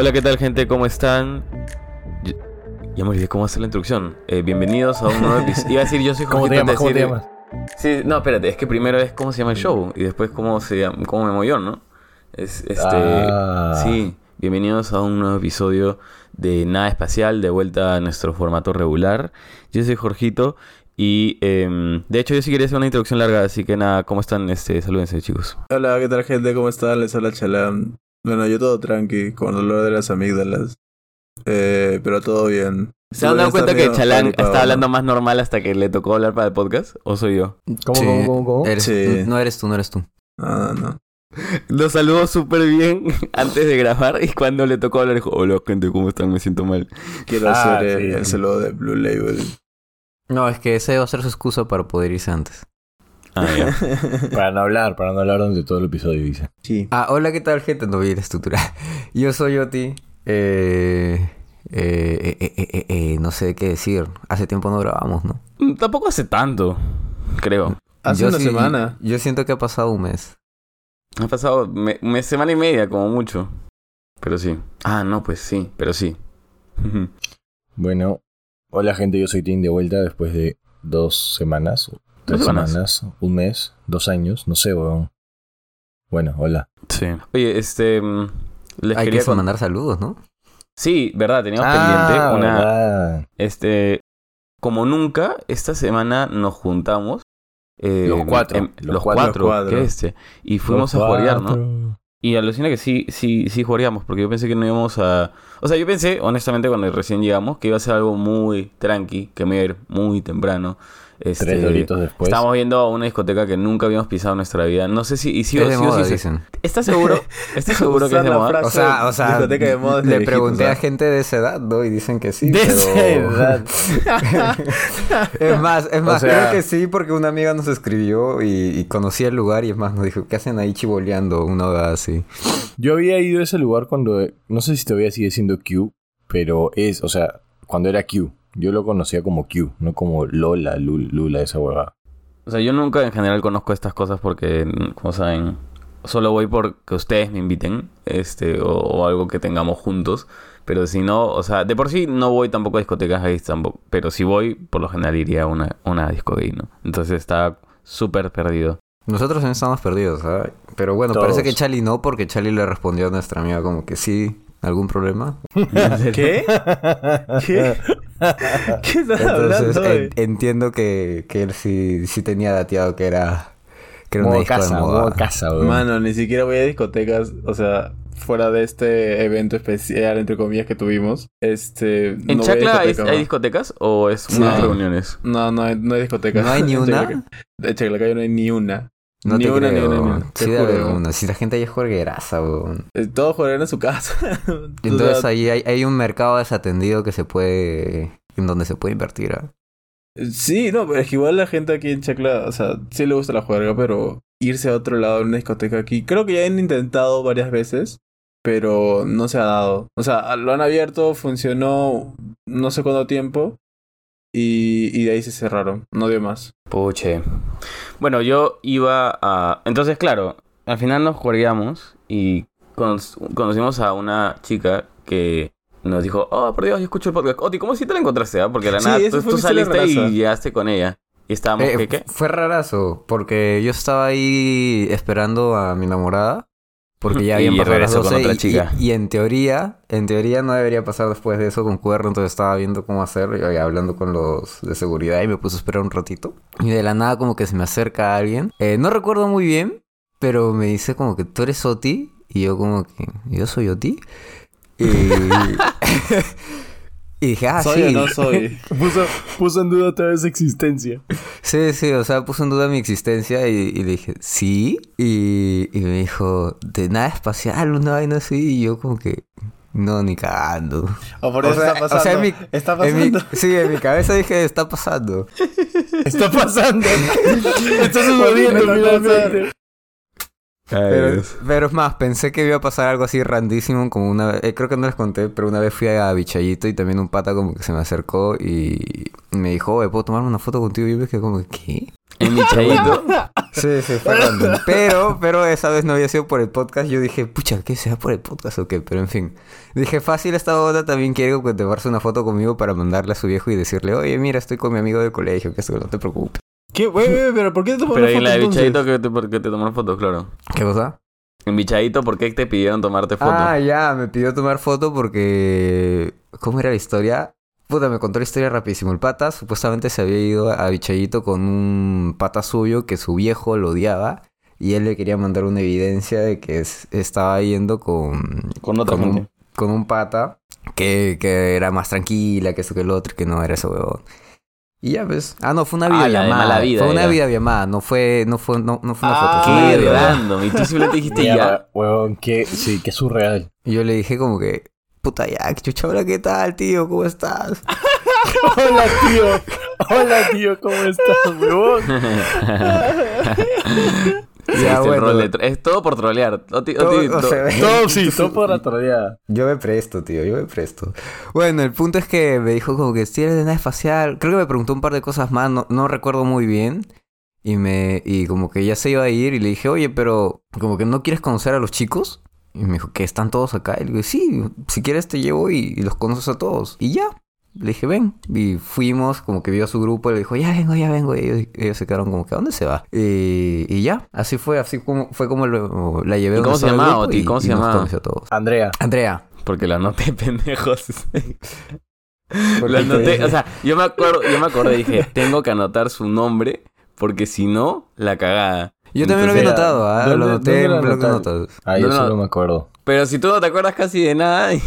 Hola, ¿qué tal, gente? ¿Cómo están? Yo- Ya me olvidé cómo hacer la introducción. Eh, bienvenidos a un nuevo episodio. Iba a decir, yo soy ¿Cómo te Jorgito, llamas? ¿Cómo te llamas? Sí, no, espérate, es que primero es cómo se llama el show y después cómo se llama, cómo me yo, ¿no? Es, este, Ah. sí, bienvenidos a un nuevo episodio de Nada Espacial, de vuelta a nuestro formato regular. Yo soy Jorgito y em, de hecho yo sí quería hacer una introducción larga, así que nada, ¿cómo están? Este, salúdense, chicos. Hola, ¿qué tal gente? ¿Cómo están? Les habla Chalam. Bueno, yo todo tranqui, con dolor de las amígdalas. Eh, pero todo bien. ¿Se han dado cuenta que Chalán está ¿no? hablando más normal hasta que le tocó hablar para el podcast? ¿O soy yo? ¿Cómo, Sí, cómo, cómo, cómo? eres- Sí. No eres tú, no eres tú. No, no, no. Lo saludó súper bien antes de grabar y cuando le tocó hablar dijo, hola gente, ¿cómo están? Me siento mal. Quiero Ah, hacer sí, el sí. saludo de Blue Label. No, es que ese va a ser su excusa para poder irse antes. Ah, ya. Para no hablar, para no hablar durante todo el episodio, dice. Sí. Ah, hola, ¿qué tal, gente? No voy a ir a estructurar. Yo soy Oti. Eh, eh, eh, eh, eh, eh, no sé qué decir. Hace tiempo no grabamos, ¿no? Mm, Tampoco hace tanto, creo. Hace Yo una sí- semana. Yo siento que ha pasado un mes. Ha pasado me, me- semana y media, como mucho. Pero sí. Ah, no, pues sí, pero sí. Bueno, hola gente, yo soy Tim de vuelta después de dos semanas, tres Dos semanas. semanas, un mes, dos años, no sé, weón. Bueno, hola. sí. Oye, este... mm, Les Hay quería que mandar saludos, ¿no? Sí, verdad, teníamos Ah, pendiente una... verdad. Este... Como nunca, esta semana nos juntamos. eh, Los cuatro, em- los los, cuatro. cuatro, Los cuatro. ¿qué es este? Y fuimos Los a jugar, ¿no? Y alucina que sí, sí, sí jugaríamos, porque yo pensé que no íbamos a... O sea, yo pensé, honestamente, cuando recién llegamos, que iba a ser algo muy tranqui, que me iba a ir muy temprano. Este, Tres doritos después. Estábamos viendo a una discoteca que nunca habíamos pisado en nuestra vida. No sé si... Y sí, es o de sí, o moda, sí se- dicen. ¿Estás seguro? ¿Estás seguro que es de moda? O sea, o sea, discoteca de moda le pregunté a gente de esa edad, ¿no? Y dicen que sí. De pero- esa edad. es más, es más, O sea- creo que sí, porque una amiga nos escribió y, y conocía el lugar y es más, nos dijo, ¿qué hacen ahí chivoleando? Una hora así. Yo había ido a ese lugar cuando, no sé si todavía sigue siendo Q, pero es, o sea, cuando era Q. Yo lo conocía como Q, no como Lola, Lul- Lula, esa huevada. O sea, yo nunca en general conozco estas cosas porque, como saben, solo voy porque ustedes me inviten, este, o, o algo que tengamos juntos. Pero si no, o sea, de por sí no voy tampoco a discotecas gays tampoco. Pero si voy, por lo general iría a una, una disco gay, ¿no? Entonces está súper perdido. Nosotros también estamos perdidos, ¿sabes? Pero bueno, Todos. parece que Charlie no, porque Charlie le respondió a nuestra amiga como que sí, ¿algún problema? ¿Qué? ¿Qué? ¿Qué estás Entonces hablando? en- entiendo que, que él sí, sí tenía dateado que era, que era una disco de casa, moda. modo casa, weón. Mano, ni siquiera voy a discotecas, o sea, fuera de este evento especial, entre comillas, que tuvimos. Este. ¿En no voy a Chacla hay, discoteca, hay ¿no? discotecas o es unas No. reuniones? No, no hay, no hay discotecas. ¿No hay ni En una? En Chaclacayo no hay ni una. No ni, te una, ni una, ni una, Sí debe haber una. Si la gente ahí es juergueraza, weón. Eh, Todos juegan en su casa. Entonces ahí hay, hay un mercado desatendido que se puede... En donde se puede invertir, ¿ah? Sí, no, pero es que igual la gente aquí en Chacla, o sea, sí le gusta la juerga, pero irse a otro lado de una discoteca aquí, creo que ya han intentado varias veces, pero no se ha dado. O sea, lo han abierto, funcionó no sé cuánto tiempo y, y de ahí se cerraron, no dio más. Puche. Bueno, yo iba a... Entonces, claro, al final nos jugaríamos y cono- conocimos a una chica que nos dijo, oh, por Dios, yo escucho el podcast. Oti, ¿cómo si te la encontraste? ah? Porque de la Sí, nada tú, saliste y llegaste con ella. Y estábamos, Eh, ¿qué, qué? Fue rarazo, porque yo estaba ahí esperando a mi enamorada. Porque ya Y habían pasado las con 12 otra chica. y- y en teoría, en teoría no debería pasar después de eso con cuerno, entonces estaba viendo cómo hacerlo y hablando con los de seguridad y me puse a esperar un ratito. Y de la nada como que se me acerca alguien. Eh, no recuerdo muy bien, pero me dice como que tú eres Oti y yo como que yo soy Oti. Y, y dije, ah, ¿Soy sí. o no soy? Puso, puso en duda toda esa existencia. Sí, sí, o sea, puso en duda mi existencia y, y le dije, ¿sí? Y, y me dijo, de nada espacial, una vaina así, y yo como que, no, ni cagando. O por O eso sea, está o sea, pasando. en mi- está En mi- pasando. sí, en mi cabeza dije, está pasando. Está pasando. Está sucediendo, finalmente. Pero, pero es más, pensé que iba a pasar algo así randísimo, como una vez, eh, creo que no les conté, pero una vez fui a Bichayito y también un pata como que se me acercó y me dijo, oye, ¿puedo tomarme una foto contigo? Y yo me quedé como, ¿qué? En Bichadito. Sí, sí, fue random. Pero, pero esa vez no había sido por el podcast. Yo dije, pucha, ¿qué sea por el podcast o qué? Pero en fin. Dije, fácil, esta onda también quiere que tomarse una foto conmigo para mandarle a su viejo y decirle, oye, mira, estoy con mi amigo de colegio, que eso no te preocupes. ¿Qué? Güey, pero ¿por qué te tomaron Pero en foto la de? Bichadito que te, porque te tomaron fotos, claro. ¿Qué cosa? En Bichadito, ¿por qué te pidieron tomarte foto? Ah, ya, me pidió tomar foto porque... ¿Cómo era la historia? Puta, me contó la historia rapidísimo. El pata supuestamente se había ido a Bichayito con un pata suyo que su viejo lo odiaba y él le quería mandar una evidencia de que es- estaba yendo con... Con otra con gente. un, con un pata que, que era más tranquila, que eso que el otro, que no era ese huevón. Y ya, pues. Ah, no, fue una Ah, la de videollamada. mala vida fue una era. videollamada, no fue, no fue, no, no fue una Ah, foto. Qué random. Y tú simplemente dijiste ya. Qué, sí, qué surreal. Y yo le dije como que, puta ya, chucha, hola, ¿qué tal, tío? ¿Cómo estás? Hola, tío. Hola, tío, ¿cómo estás, huevón? Ya, es, el bueno. rol de tro- es todo por trolear. Oti- Todo- to- Todo sí, todo por la troleada. Yo me presto, tío, yo me presto. Bueno, el punto es que me dijo como que si eres de nave espacial. Creo que me preguntó un par de cosas más, no, no recuerdo muy bien. Y me y como que ya se iba a ir y le dije, oye, pero como que no quieres conocer a los chicos. Y me dijo, que están todos acá. Y le dije, sí, si quieres te llevo y, y los conoces a todos. Y ya. Le dije, ven. Y fuimos, como que vio a su grupo y le dijo, ya vengo, ya vengo. Y ellos, ellos se quedaron como que, ¿a dónde se va? Y, y ya. Así fue, así como, fue como lo- la llevé. ¿Y donde cómo se llamaba, grupo Oti? y- ¿Cómo se llamaba? conoció a todos. Andrea. Andrea. Porque la anoté, pendejos. ¿Por Lo qué? anoté, o sea, yo me acuerdo, yo me acordé, dije, tengo que anotar su nombre, porque si no, la cagada. Yo también lo había notado, ¿ah? ¿dónde- lo dónde en de notas. Ah, yo no. solo me acuerdo. Pero si tú no te acuerdas casi de nada, y-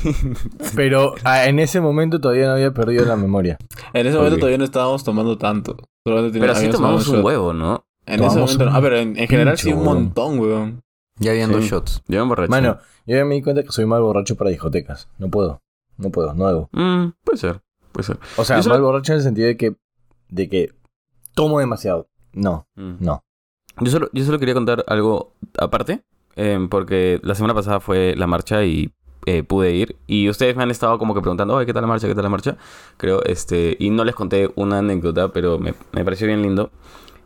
Pero ah, en ese momento todavía no había perdido la memoria. En ese ¿Por momento todavía no estábamos tomando tanto. Solamente pero sí tomamos un shot. huevo, ¿no? En ese momento. no. Ah, pero en, en general sí un montón, weón. Ya habían dos Sí. shots. Yo me emborraché. Mano, yo ya me di cuenta que soy mal borracho para discotecas. No puedo. No puedo, no hago. Mm, puede ser, puede ser. O sea, Yo mal borracho en el sentido de que, de que tomo demasiado. No, Mm. no. Yo solo, yo solo quería contar algo aparte, eh, porque la semana pasada fue la marcha y eh, pude ir. Y ustedes me han estado como que preguntando, ¿qué tal la marcha? ¿Qué tal la marcha? Creo, este, y no les conté una anécdota, pero me, me pareció bien lindo.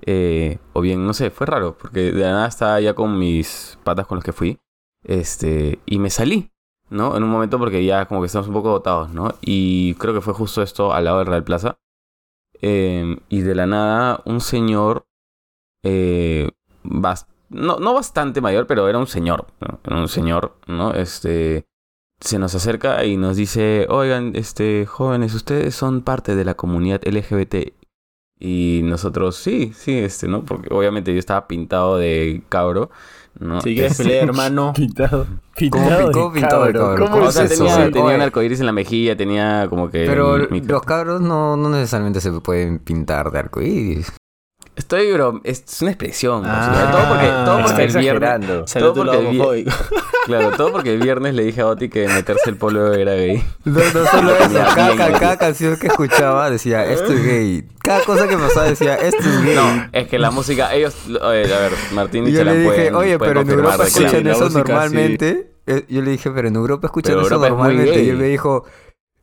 Eh, o bien, no sé, fue raro, porque de la nada estaba ya con mis patas con los que fui, este, y me salí, ¿no? En un momento porque ya como que estamos un poco agotados, ¿no? Y creo que fue justo esto al lado del Real Plaza. Eh, y de la nada, un señor eh, no, no bastante mayor, pero era un señor, ¿no? Era un señor, ¿no? Este, se nos acerca y nos dice, oigan, este, jóvenes, ustedes son parte de la comunidad LGBT. Y nosotros, sí, sí, este, ¿no? Porque obviamente yo estaba pintado de cabro, ¿no? Si quieres Este, pelear, hermano. Pintado. ¿Cómo Pintado, picó? de Pintado de cabro. cabro. ¿Cómo ¿Cómo O es sea, es eso? tenía, güey? tenía Oye. un arcoíris en la mejilla, tenía como que... Pero mi- los cabros no, no necesariamente se pueden pintar de arcoíris. Estoy, bro, es una expresión. Ah, todo porque, todo porque el viernes... porque el vi-. Claro, todo porque el viernes le dije a Oti que meterse el polo era gay. No, no solo eso. Cada, canción que escuchaba decía, esto es gay. Cada cosa que pasaba decía, esto es gay. No, es que la música, ellos, oye, a ver, Martín y yo Chalán le dije, pueden- oye, pueden pero en Europa escuchan eso música, normalmente. Eh, Yo le dije, pero en Europa escuchan Pero eso Europa es muy normalmente. Y él me dijo,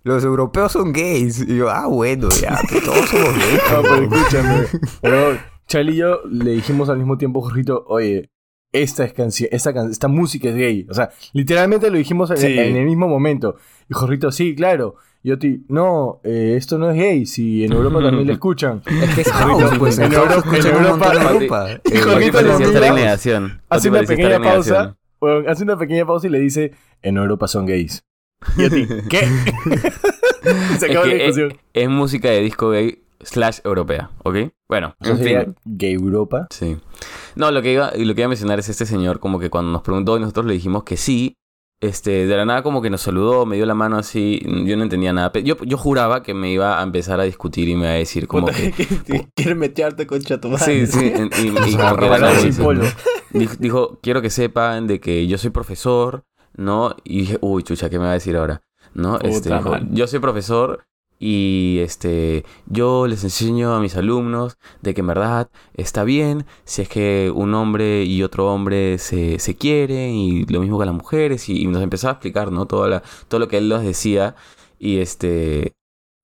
los europeos son gays. Y yo, ah, bueno, ya, que todos somos gays. No, pero escúchame. Pero Charlie y yo le dijimos al mismo tiempo, Jorrito, oye, esta es canción, esta, can- esta música es gay. O sea, literalmente lo dijimos en, Sí. en el mismo momento. Y Jorrito, sí, claro. Y yo, no, eh, esto no es gay, si en Europa también lo escuchan. Es que es house, pues. En En Europa en Europa-. Y Eh, Jorgito estar mira, en negación. Hace una pequeña pausa, bueno, hace una pequeña pausa y le dice, en Europa son gays. Y yo, ti, ¿qué? Y se Es acabó la que es, discusión. es música de disco gay slash europea, ¿ok? Bueno, en sería fin. gay Europa. Sí. No, lo que iba, y lo que iba a mencionar es este señor, como que cuando nos preguntó y nosotros le dijimos que sí, este, de la nada como que nos saludó, me dio la mano así, yo no entendía nada. Yo, yo juraba que me iba a empezar a discutir y me iba a decir como Puta, que... que- que Quieres metearte concha tu madre. Sí, sí, y, y sea, como que dijo, quiero que sepan de que yo soy profesor, ¿no? Y dije, uy, chucha, ¿qué me va a decir ahora? ¿No? Puta Este, dijo, yo soy profesor y este, yo les enseño a mis alumnos de que en verdad está bien si es que un hombre y otro hombre se, se quieren y lo mismo con las mujeres y, y nos empezaba a explicar, ¿no? Todo, la, todo lo que él nos decía y este...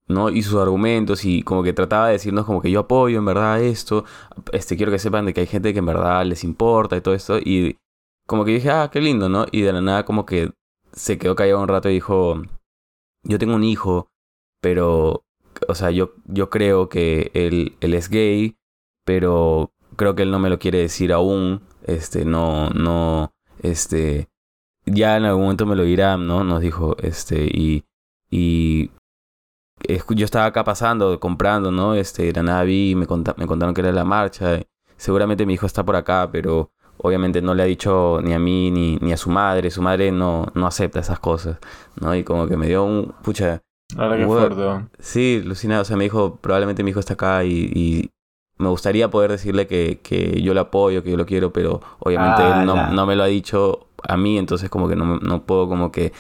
¿no? Y sus argumentos y como que trataba de decirnos como que yo apoyo en verdad esto, este, quiero que sepan de que hay gente que en verdad les importa y todo esto. Y como que dije, ah, qué lindo, ¿no? Y de la nada como que se quedó callado un rato y dijo, yo tengo un hijo, pero, o sea, yo, yo creo que él, él es gay, pero creo que él no me lo quiere decir aún, este, no, no, este, ya en algún momento me lo dirá, ¿no? Nos dijo, este, y, y yo estaba acá pasando, comprando, ¿no? Este, de la nada vi, me, me contaron que era la marcha, seguramente mi hijo está por acá, pero obviamente no le ha dicho ni a mí ni, ni a su madre, su madre no, no acepta esas cosas, ¿no? Y como que me dio un, pucha... Ahora que fuerte. Sí, Lucina, o sea, me dijo, probablemente mi hijo está acá y, y me gustaría poder decirle que, que, yo lo apoyo, que yo lo quiero, pero obviamente él no, no, me lo ha dicho a mí, entonces como que no, no puedo como que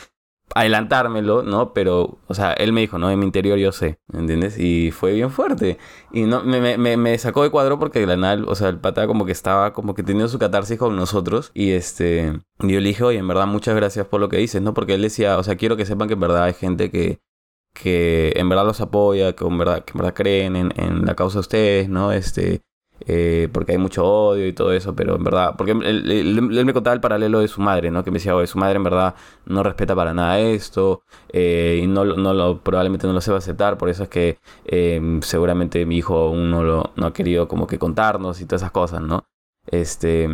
adelantármelo, ¿no? Pero, o sea, él me dijo, no, en mi interior yo sé, ¿entiendes? Y fue bien fuerte. Y no, me, me, me sacó de cuadro porque la nada, o sea, el pata como que estaba como que teniendo su catarsis con nosotros. Y este, yo le dije, oye, en verdad, muchas gracias por lo que dices, ¿no? Porque él decía, o sea, quiero que sepan que en verdad hay gente que, que en verdad los apoya, que en verdad, que en verdad creen en, en la causa de ustedes, ¿no? Este, eh, porque hay mucho odio y todo eso, pero en verdad, porque él, me contaba el paralelo de su madre, ¿no? Que me decía, oye, su madre en verdad no respeta para nada esto eh, y no, no lo, probablemente no lo se va a aceptar, por eso es que em, seguramente mi hijo aún no, lo, no ha querido como que contarnos y todas esas cosas, ¿no? Este...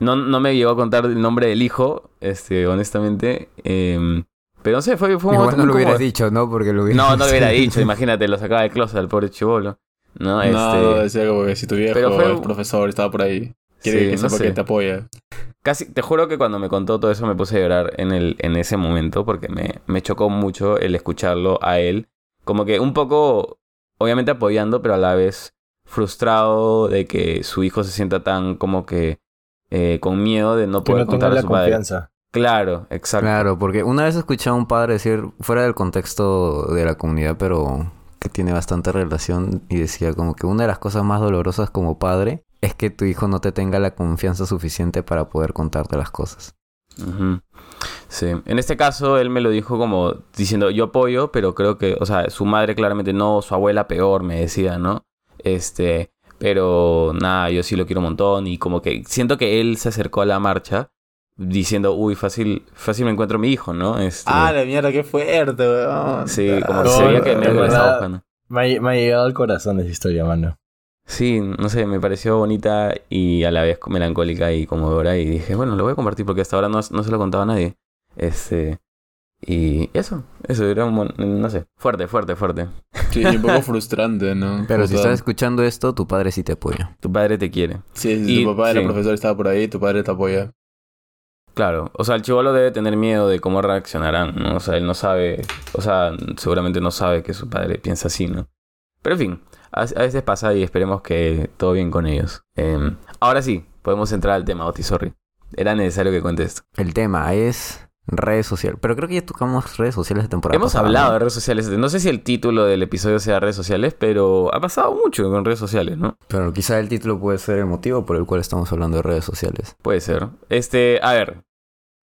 No, no me llegó a contar el nombre del hijo, este, honestamente. Em, pero no sé, fue, fue un Igual no lo hubiera dicho, ¿no? Porque lo hubiera No, no lo hubiera dicho, imagínate, lo sacaba de closet al pobre chivolo. No, este... no, decía como que si tu viejo, Pero fue... el profesor, estaba por ahí. Quiere que sepa que te apoya. Casi, te juro que cuando me contó todo eso me puse a llorar en, el, en ese momento porque me, me chocó mucho el escucharlo a él. Como que un poco, obviamente apoyando, pero a la vez frustrado de que su hijo se sienta tan como que eh, con miedo de no poder contar a su confianza. Claro, exacto. Claro, porque una vez escuché a un padre decir, fuera del contexto de la comunidad, pero que tiene bastante relación y decía como que una de las cosas más dolorosas como padre es que tu hijo no te tenga la confianza suficiente para poder contarte las cosas. Sí, en este caso él me lo dijo como diciendo yo apoyo, pero creo que, o sea, su madre claramente no, su abuela peor, me decía, ¿no? Este, pero nada, yo sí lo quiero un montón y como que siento que él se acercó a la marcha diciendo, uy, fácil, fácil me encuentro a mi hijo, ¿no? Este... Ah, la mierda, qué fuerte, weón. Sí, como se veía que me estaba Me, me ha llegado al corazón esa historia, mano. Sí, no sé, me pareció bonita y a la vez melancólica y conmovedora y dije, bueno, lo voy a compartir porque hasta ahora no, no se lo contaba a nadie. Este... Y eso, eso era un, no sé, fuerte, fuerte, fuerte. Sí, un poco frustrante, ¿no? Pero si estás escuchando esto, tu padre sí te apoya. Tu padre te quiere. Sí, si tu papá era profesor estaba por ahí, tu padre te apoya. Claro, o sea, el chivolo debe tener miedo de cómo reaccionarán, ¿no? O sea, él no sabe, o sea, seguramente no sabe que su padre piensa así, ¿no? Pero en fin, a, veces pasa y esperemos que todo bien con ellos. Em, ahora sí, podemos entrar al tema, Oti, sorry. Era necesario que cuente esto. El tema es redes sociales. Pero creo que ya tocamos redes sociales de temporada. Hemos hablado de redes sociales. No sé si el título del episodio sea redes sociales, pero ha pasado mucho con redes sociales, ¿no? Pero quizá el título puede ser el motivo por el cual estamos hablando de redes sociales. Puede ser. Este, a ver.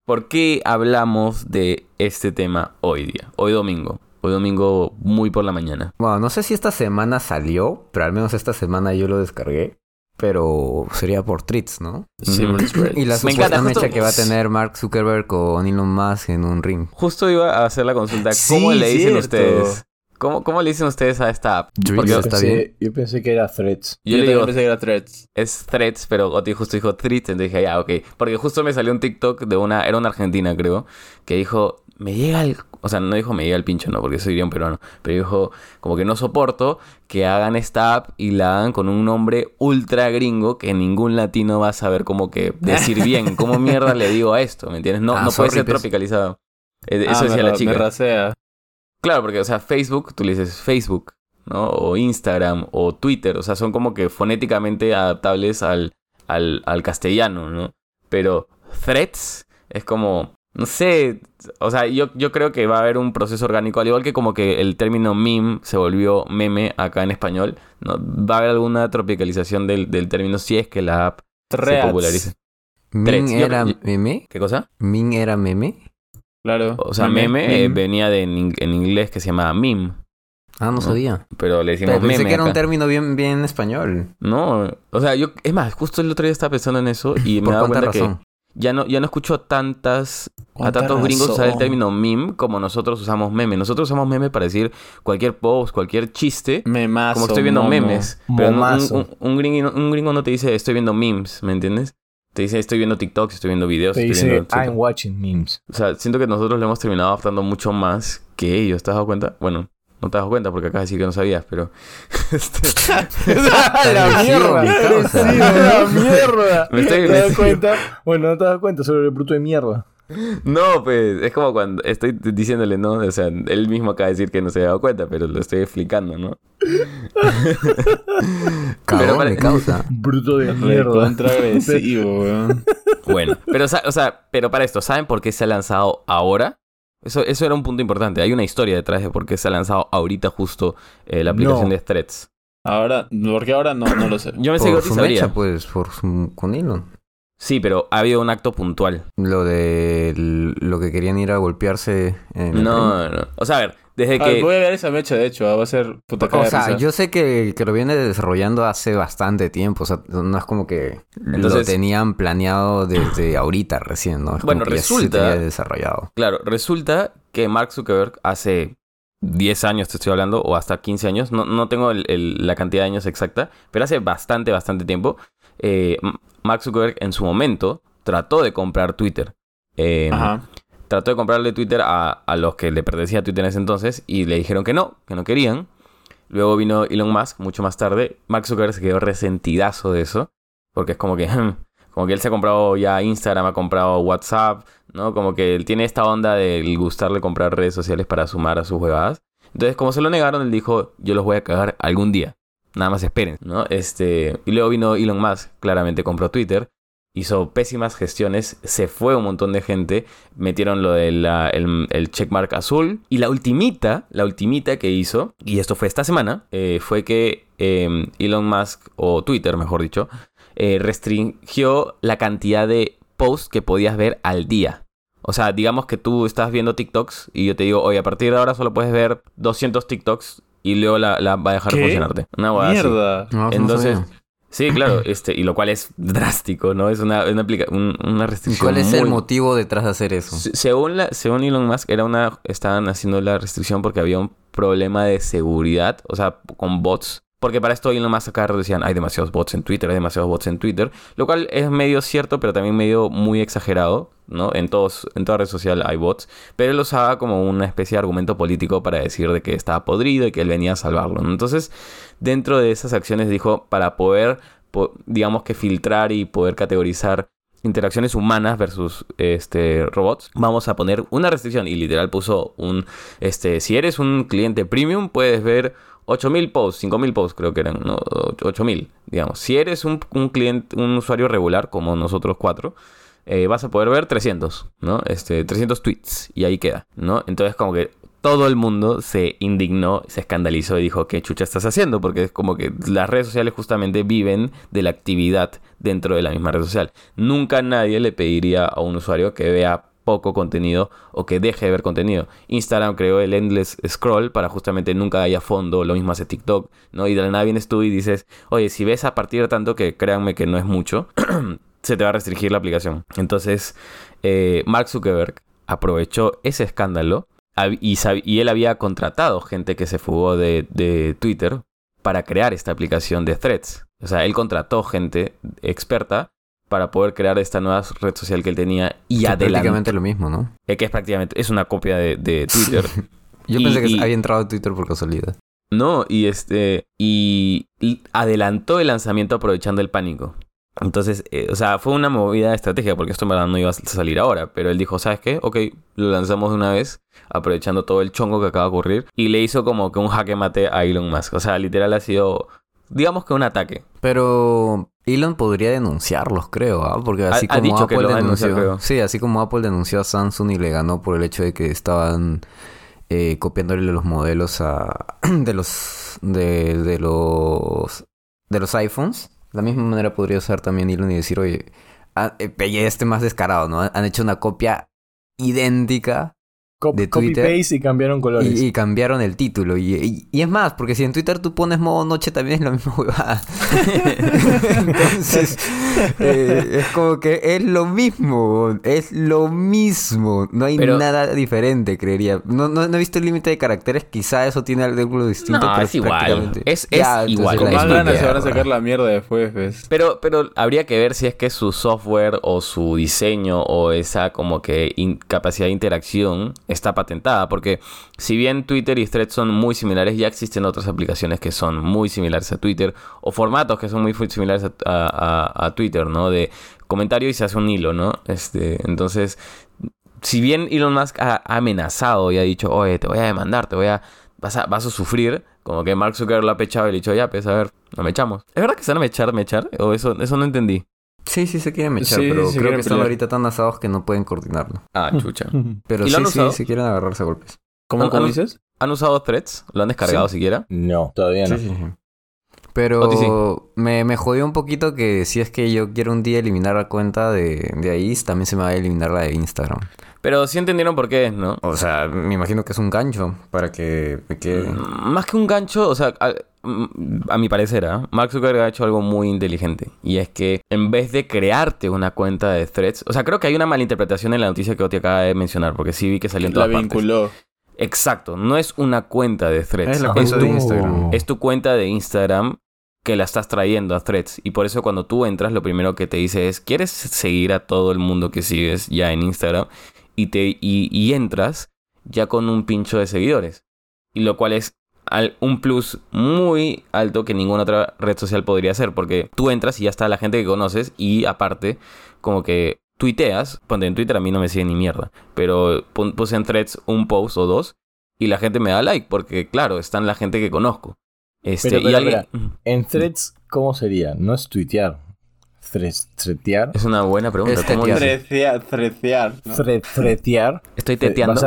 ¿Por qué hablamos de este tema hoy día? Hoy domingo. Hoy domingo muy por la mañana. Bueno, no sé si esta semana salió, pero al menos esta semana yo lo descargué. Pero sería por Treats, ¿no? Sí, por Y la supuesta mecha que va a tener Mark Zuckerberg con Elon Musk en un ring. Justo iba a hacer la consulta. ¿Cómo le dicen ustedes? ¿Cómo, ¿Cómo, le dicen ustedes a esta app? Porque yo, pensé, yo pensé que era Threads. Yo, le digo, pensé que era Threads. Es Threads, pero Oti justo dijo Threads, entonces dije, ya, ok. Porque justo me salió un TikTok de una, era una argentina creo, que dijo, me llega el... O sea, no dijo me llega el pincho, no, porque soy iría un peruano. Pero dijo, como que no soporto que hagan esta app y la hagan con un nombre ultra gringo que ningún latino va a saber como que decir bien. ¿Cómo mierda le digo a esto? ¿Me entiendes? No, ah, no puede ser tropicalizado. Eh, eso ah, decía la chica. Me rasea. Claro, porque, o sea, Facebook, tú le dices Facebook, ¿no? O Instagram, o Twitter, o sea, son como que fonéticamente adaptables al, al, al castellano, ¿no? Pero Threads es como, no sé, o sea, yo, yo creo que va a haber un proceso orgánico, al igual que como que el término meme se volvió meme acá en español, ¿no? Va a haber alguna tropicalización del, del término si es que la app se populariza. ¿Min era meme? ¿Qué cosa? ¿Min era meme? Claro. O sea, meme, eh, venía de en, inglés que se llamaba meme. Ah, no sabía. Pero le decimos Pero pensé meme que era un término bien, bien español. No, o sea, yo, es más, justo el otro día estaba pensando en eso y me ¿Por he dado cuánta cuenta razón? que ya no, ya no escucho tantas, a ¿Cuánta tantos gringos usar el término meme como nosotros usamos meme. Nosotros usamos meme para decir cualquier post, cualquier chiste, Memazo. como estoy viendo momo. memes. Pero un, un- un gringo, un gringo no te dice estoy viendo memes, ¿me entiendes? Te dice estoy viendo TikToks, estoy viendo videos, Te estoy dice, viendo... I'm watching memes. O sea, siento que nosotros le hemos terminado adaptando mucho más que ellos. ¿Te has dado cuenta? Bueno, no te has dado cuenta porque acabas de decir que no sabías, pero... este, la mierda. la mierda. Me estoy- ¿Te das cuenta? Bueno, no te das cuenta, solo el bruto de mierda. No, pues es como cuando estoy diciéndole, ¿no? O sea, él mismo acaba de decir que no se había dado cuenta, pero lo estoy explicando, ¿no? Cagón para- causa. Bruto de mierda. Recontra agresivo, weón. Bueno, pero, sa- o sea, pero para esto, ¿saben por qué se ha lanzado ahora? Eso, eso era un punto importante. Hay una historia detrás de por qué se ha lanzado ahorita justo eh, la aplicación No. de Threads. Ahora, porque ahora no, no lo sé. Yo que Por Oti su sabría. mecha, pues, por su, con Elon. Sí, pero ha habido un acto puntual. Lo de lo que querían ir a golpearse en el. No, no. O sea, a ver, desde A ver, que... voy a ver esa mecha, de hecho. ah, Va a ser puta O sea, risa. yo sé que, que lo viene desarrollando hace bastante tiempo. O sea, no es como que lo tenían planeado desde ahorita recién, ¿no? Es como Bueno, que ya se resulta- tenía desarrollado. Claro, resulta que Mark Zuckerberg hace 10 años, te estoy hablando, o hasta 15 años, no, no tengo el- el- la cantidad de años exacta, pero hace bastante, bastante tiempo, eh, Mark Zuckerberg en su momento trató de comprar Twitter. Eh, Ajá. Trató de comprarle Twitter a, a los que le pertenecía Twitter en ese entonces y le dijeron que no, que no querían. Luego vino Elon Musk mucho más tarde. Mark Zuckerberg se quedó resentidazo de eso, porque es como que, como que él se ha comprado ya Instagram, ha comprado WhatsApp, ¿no? Como que él tiene esta onda de gustarle comprar redes sociales para sumar a sus huevadas. Entonces, como se lo negaron, él dijo, yo los voy a cagar algún día. Nada más esperen, ¿no? Este, y luego vino Elon Musk, claramente compró Twitter, hizo pésimas gestiones, se fue un montón de gente, metieron lo del el, el checkmark azul. Y la ultimita, la ultimita que hizo, y esto fue esta semana, eh, fue que eh, Elon Musk, o Twitter mejor dicho, eh, restringió la cantidad de posts que podías ver al día. O sea, digamos que tú estás viendo TikToks y yo te digo, oye, a partir de ahora solo puedes ver 200 TikToks y luego la, la va a dejar de funcionarte. Una. Mierda. No, no Entonces. Sí, claro, este, y lo cual es drástico, ¿no? Es una, una, un- una ¿Y restricción. ¿Cuál es el motivo detrás de hacer eso? Se- Según, la, según Elon Musk, era una, estaban haciendo la restricción porque había un problema de seguridad, o sea, con bots. Porque para esto Elon Musk acá decían, hay demasiados bots en Twitter, hay demasiados bots en Twitter. Lo cual es medio cierto, pero también medio muy exagerado, ¿no? En, todos, en toda red social hay bots. Pero él usaba como una especie de argumento político para decir de que estaba podrido y que él venía a salvarlo. Entonces, dentro de esas acciones dijo, para poder, po- digamos que filtrar y poder categorizar interacciones humanas versus este robots, vamos a poner una restricción y literal puso un este si eres un cliente premium puedes ver 8000 posts, 5000 posts creo que eran, no 8000, digamos. Si eres un, cliente un usuario regular como nosotros cuatro, eh, vas a poder ver 300, ¿no? Este 300 tweets y ahí queda, ¿no? Entonces como que todo el mundo se indignó, se escandalizó y dijo, ¿qué chucha estás haciendo? Porque es como que las redes sociales justamente viven de la actividad dentro de la misma red social. Nunca nadie le pediría a un usuario que vea poco contenido o que deje de ver contenido. Instagram creó el endless scroll para justamente nunca haya fondo, lo mismo hace TikTok, ¿no? Y de la nada vienes tú y dices, oye, si ves a partir de tanto que créanme que no es mucho, se te va a restringir la aplicación. Entonces, eh, Mark Zuckerberg aprovechó ese escándalo y él había contratado gente que se fugó de, de Twitter para crear esta aplicación de threads. O sea, él contrató gente experta para poder crear esta nueva red social que él tenía y adelantó. prácticamente lo mismo, ¿no? Eh, que es prácticamente, es una copia de, de Twitter. Yo Y- pensé que y- había entrado a Twitter por casualidad. no, y este, y, y adelantó el lanzamiento aprovechando el pánico. Entonces, eh, o sea, fue una movida de estrategia, porque esto en verdad no iba a salir ahora. Pero él dijo, ¿sabes qué? Ok, lo lanzamos de una vez, aprovechando todo el chongo que acaba de ocurrir. Y le hizo como que un jaque mate a Elon Musk. O sea, literal ha sido, digamos que un ataque. Pero Elon podría denunciarlos, creo, ¿ah? Porque así ha como dicho Apple a denunció, sí, así como Apple denunció a Samsung y le ganó por el hecho de que estaban eh, copiándole los modelos a de los de, de los de los iPhones. De la misma manera podría usar también Elon y decir, oye, ah, eh, y este más descarado, ¿no? Han hecho una copia idéntica Cop- de Twitter. Copy-paste y cambiaron colores. Y, y cambiaron el título. Y, y- y es más, porque si en Twitter tú pones modo noche también es la misma huevada. Entonces, eh, es como que es lo mismo. Es lo mismo. No hay Pero- nada diferente, creería. No, no, no he visto el límite de caracteres. Quizá eso tiene algo distinto. No, pero es igual. Es- igual. Con más ganas se van a sacar la mierda después, ¿ves? Pero, pero habría que ver si es que su software o su diseño o esa como que capacidad de interacción está patentada. Porque si bien Twitter y Threads son muy similares, ya existen otras aplicaciones que son muy similares a Twitter o formatos que son muy similares a, a- Twitter, ¿no? De comentario y se hace un hilo, ¿no? Este, entonces, si bien Elon Musk ha, amenazado y ha dicho, oye, te voy a demandar, te voy a... Vas a, vas a sufrir, como que Mark Zuckerberg lo ha pechado y le ha dicho, ya, pues a ver, nos mechamos. ¿Es verdad que se van a mechar, mechar? ¿O eso, eso no entendí? Sí, sí se quieren mechar, Sí, pero sí creo que están ahorita tan asados que no pueden coordinarlo. Ah, chucha. Pero ¿Y lo sí, han sí, usado? sí quieren agarrarse a golpes. ¿Cómo, cómo dices? ¿Han usado threads? ¿Lo han descargado siquiera? No, todavía no. Sí, sí, sí. Pero me, me jodió un poquito que si es que yo quiero un día eliminar la cuenta de, de ahí, también se me va a eliminar la de Instagram. Pero sí entendieron por qué, ¿no? O sea, me imagino que es un gancho para que quede... Mm, Más que un gancho, o sea, a, mm, a mi parecer, ¿ah? Mark Zuckerberg ha hecho algo muy inteligente. Y es que en vez de crearte una cuenta de threads, o sea, creo que hay una malinterpretación en la noticia que Oti acaba de mencionar, porque sí vi que salió en La todas partes. vinculó. Exacto, no es una cuenta de threads. Es la es, cuenta de tu, Instagram. es tu cuenta de Instagram que la estás trayendo a threads. Y por eso cuando tú entras, lo primero que te dice es, ¿quieres seguir a todo el mundo que sigues ya en Instagram? Y, te, y, y entras ya con un pincho de seguidores. Y lo cual es un plus muy alto que ninguna otra red social podría hacer. Porque tú entras y ya está la gente que conoces. Y aparte, como que tuiteas. Ponte en Twitter a mí no me sigue ni mierda. Pero puse en threads un post o dos. Y la gente me da like. Porque claro, están la gente que conozco. Este, Pero, y alguien- En threads, ¿cómo sería? No es tuitear. Threads, thretear. Es una buena pregunta. Es ¿Cómo tetear. dices? Trecear, trecear. ¿no? Thre- thretear. Estoy teteando.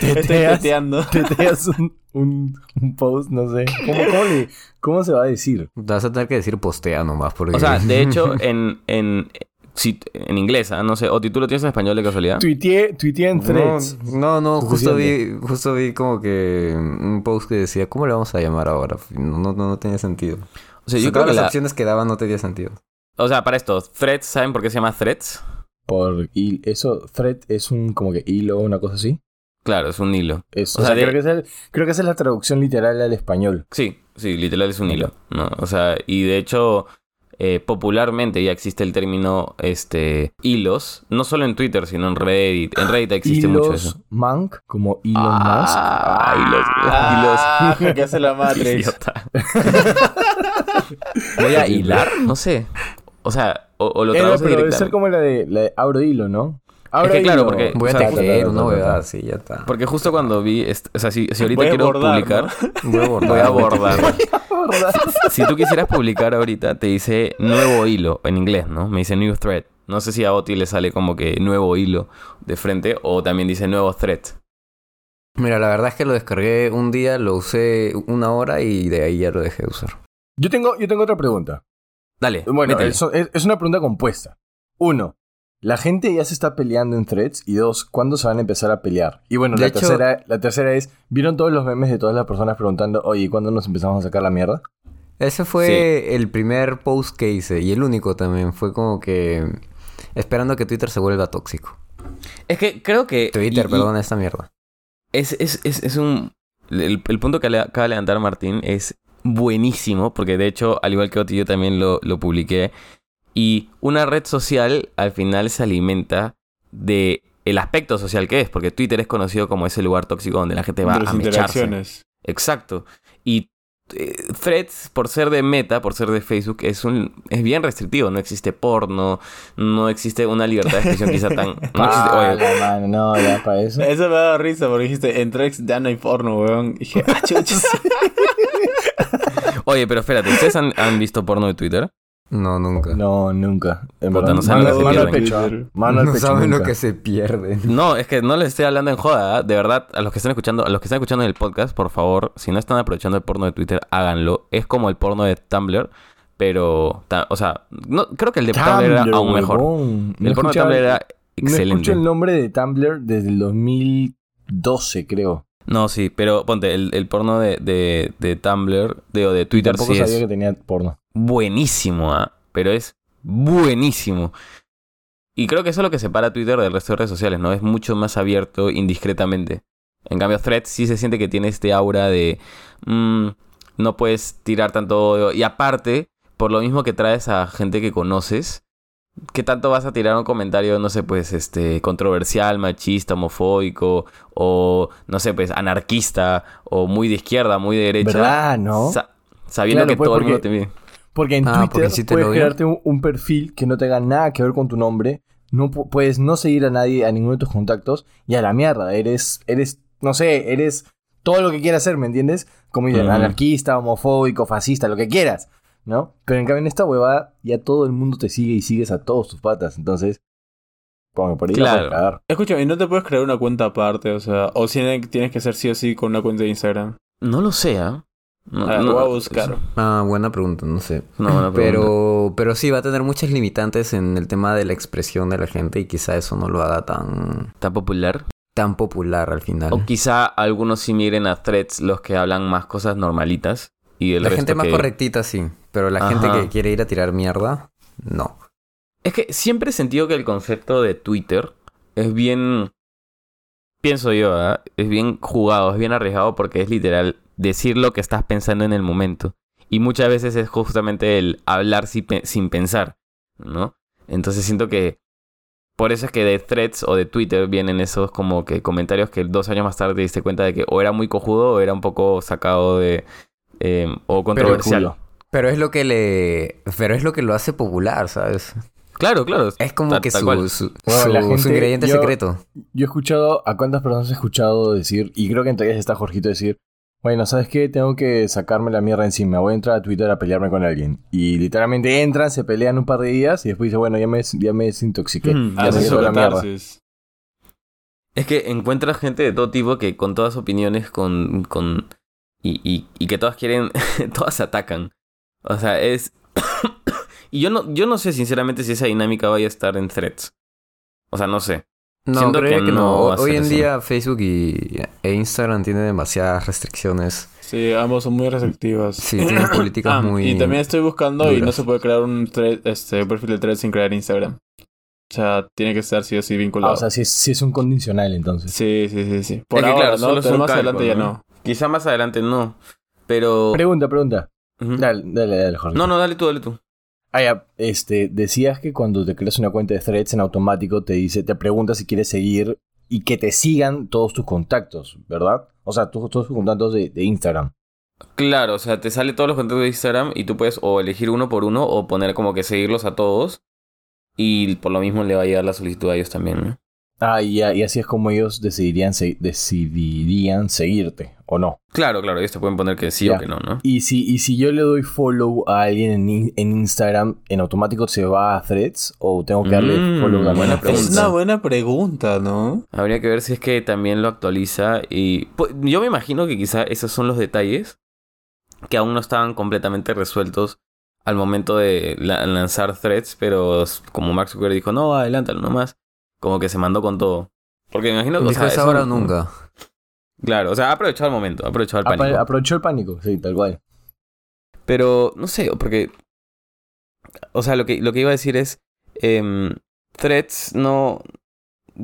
Threteas. Estoy Teteas. teteando. Teteas un, un, un post, no sé. ¿Cómo, cómo, le- cómo se va a decir? Vas a tener que decir postea nomás porque... O sea, de hecho, en, en, si- en inglés, ¿ah? no sé. O tú lo tienes en español de casualidad. Tuiteé, tuiteé en threads. No, no, justo vi, justo vi como que un post que decía, ¿cómo le vamos a llamar ahora? No, no, no tenía sentido. O sea, O yo sea, creo que las la- opciones que daban no tenía sentido. O sea, para esto, threads, ¿saben por qué se llama threads? Por eso, thread es un como que hilo o una cosa así. Claro, es un hilo. Es, O o sea, sea, de- creo, que es el- creo que esa es la traducción literal al español. Sí, sí, literal es un hilo, ¿no? O sea, y de hecho, eh, popularmente ya existe el término este hilos, no solo en Twitter, sino en Reddit. En Reddit existe mucho Hilos eso. Mank, como Elon Ah, hilos, Ah, que hace la. Idiota. Voy a hilar, no sé. O sea, o, o lo Musk. Eh, traduce pero debe ser como la de, la de abro hilo, ¿no? Abro que claro, porque- Voy a O sea, tejer una huevada así, ya está. Porque justo cuando vi, o sea, si, si ahorita Voy quiero bordar, publicar, Voy a bordar. voy a abordar. Si tú quisieras publicar ahorita, te dice nuevo hilo en inglés, ¿no? Me dice new thread. No sé si a Oti le sale como que nuevo hilo de frente o también dice nuevo thread. Mira, la verdad es que lo descargué un día, lo usé una hora y de ahí ya lo dejé de usar. Yo tengo, yo tengo otra pregunta. Dale, Bueno, es, es- es una pregunta compuesta. Uno, la gente ya se está peleando en threads. Y dos, ¿cuándo se van a empezar a pelear? Y bueno, De la, hecho- tercera, la tercera es, ¿vieron todos los memes de todas las personas preguntando, oye, ¿y ¿cuándo nos empezamos a sacar la mierda? Ese fue el primer post que hice y el único también. Fue como que esperando que Twitter se vuelva tóxico. Es que creo que... Twitter, y- y perdón, esta mierda. Es, es, es, es un... El, el punto que le acaba de levantar Martín es buenísimo, porque de hecho, al igual que Oti, yo también lo, lo publiqué. Y una red social al final se alimenta de el aspecto social que es, porque Twitter es conocido como ese lugar tóxico donde la gente va de las a mecharse. interacciones. Exacto. Y eh, Threads, por ser de Meta, por ser de Facebook, es un es bien restrictivo. No existe porno, no existe una libertad de expresión quizá tan... No existe, Ah, oye, la mano, no, ya para eso. Eso me ha dado risa porque dijiste, en Trex ya no hay porno, weón. Y dije, ah, oye, pero espérate, ¿ustedes han, han visto porno de Twitter? No, nunca. No, nunca. En Puta, verdad, no saben mano, lo que se mano al pierden. pecho. Mano al No pecho saben lo que se pierde. No, es que no les estoy hablando en joda, ¿ah? de verdad, a los que están escuchando, a los que están escuchando el podcast, por favor, si no están aprovechando el porno de Twitter, háganlo. Es como el porno de Tumblr, pero o sea, no creo que el de Tumblr, era Tumblr, aún mejor. El porno de Tumblr era, No escucho excelente. el nombre de Tumblr desde el 2012, creo. No, sí, pero ponte, el, el porno de, de, de Tumblr, de, o de Twitter, Tampoco sí sabía es que tenía porno. buenísimo, ¿ah? Pero es buenísimo. Y creo que eso es lo que separa a Twitter del resto de redes sociales, ¿no? Es mucho más abierto indiscretamente. En cambio, Threads sí se siente que tiene este aura de... mm, no puedes tirar tanto. Y aparte, por lo mismo que traes a gente que conoces, ¿qué tanto vas a tirar un comentario, no sé, pues, este, controversial, machista, homofóbico, o, no sé, pues, anarquista, o muy de izquierda, muy de derecha? ¿Verdad, no? Sa- sabiendo Claro, que pues, todo el mundo porque- te mide. Porque en Ah, Twitter porque sí te puedes crearte un, un perfil que no tenga nada que ver con tu nombre. No pu- puedes no seguir a nadie, a ninguno de tus contactos. Y a la mierda, eres, eres, no sé, eres todo lo que quieras ser, ¿me entiendes? Como dicen, anarquista, homofóbico, fascista, lo que quieras, ¿no? Pero en cambio en esta huevada ya todo el mundo te sigue y sigues a todos tus patas. Entonces, como por ahí la Claro. cagar. Escúchame, ¿y no te puedes crear una cuenta aparte? O sea, o si tienes que ser sí o sí con una cuenta de Instagram. No lo sé, ¿ah? No, Ah, no- lo voy a buscar. Ah, buena pregunta, no sé. No, buena pregunta. Pero, pero sí, va a tener muchas limitantes en el tema de la expresión de la gente y quizá eso no lo haga tan, ¿Tan popular? tan popular al final. O quizá algunos sí miren a threads los que hablan más cosas normalitas. Y el la resto gente más que- correctita sí, pero la gente que quiere ir a tirar mierda, no. Es que siempre he sentido que el concepto de Twitter es bien. Pienso yo, ¿ah? Es bien jugado, es bien arriesgado porque es literal decir lo que estás pensando en el momento. Y muchas veces es justamente el hablar si pe- sin pensar, ¿no? Entonces siento que. Por eso es que de threads o de Twitter vienen esos como que comentarios que dos años más tarde te diste cuenta de que o era muy cojudo o era un poco sacado de. Eh, o controversial. Pero es lo que le, pero es lo que lo hace popular, ¿sabes? Claro, claro. Es como Tal- que tal su, su, Bueno, su- su ingrediente yo- secreto. Yo he escuchado, ¿a cuántas personas he escuchado decir, y creo que entre ellas está Jorgito decir, bueno, ¿sabes qué? Tengo que sacarme la mierda encima, voy a entrar a Twitter a pelearme con alguien. Y literalmente entran, se pelean un par de días y después dice, bueno, ya me, ya me desintoxiqué. Mm, ya me la mierda. Es que encuentras gente de todo tipo que con todas opiniones con, con y, y, y que todas quieren, todas se atacan. O sea, es... y yo no, yo no sé sinceramente si esa dinámica vaya a estar en threads. O sea, no sé. No, Siento creo que que, no no. Hoy en así. día Facebook y, e Instagram tienen demasiadas restricciones. Sí, ambos son muy receptivos. Sí, tienen políticas Ah, muy... Y también estoy buscando y no se puede crear un, thread- este, perfil de thread sin crear Instagram. O sea, tiene que estar sí o sí vinculado. Ah, o sea, sí, es- sí es un condicional entonces. sí, sí, sí, sí. Por Es que, ahora, claro, ¿no? solo es Pero un más adelante ya ¿no? Quizá más adelante no. Pero... Pregunta, pregunta. Dale, dale, dale, Jorge. No, no, dale tú, dale tú. Ah, ya, este, decías que cuando te creas una cuenta de threads en automático te dice, te pregunta si quieres seguir y que te sigan todos tus contactos, ¿verdad? O sea, todos tus contactos de, de Instagram. Claro, o sea, te sale todos los contactos de Instagram y tú puedes o elegir uno por uno o poner como que seguirlos a todos. Y por lo mismo le va a llegar la solicitud a ellos también, ¿no? Ah, y, ya- y así es como ellos decidirían, se- decidirían seguirte, ¿o no? Claro, claro, ellos te pueden poner que sí Ya. o que no, ¿no? Y si, y si yo le doy follow a alguien en, in- en Instagram, ¿en automático se va a threads? ¿O tengo que darle Mm, follow también buena a Es pregunta. una buena pregunta, ¿no? Habría que ver si es que también lo actualiza y... pues, yo me imagino que quizá esos son los detalles que aún no estaban completamente resueltos al momento de la- lanzar threads, pero como Mark Zuckerberg dijo, no, adelántalo nomás, como que se mandó con todo. Porque me imagino que... o sea, es eso- ahora o nunca. Claro, o sea, ha aprovechado el momento, ha aprovechado el pánico. aprovechó el pánico, sí, tal cual. Pero, no sé, porque... O sea, lo que, lo que iba a decir es... em, threads no...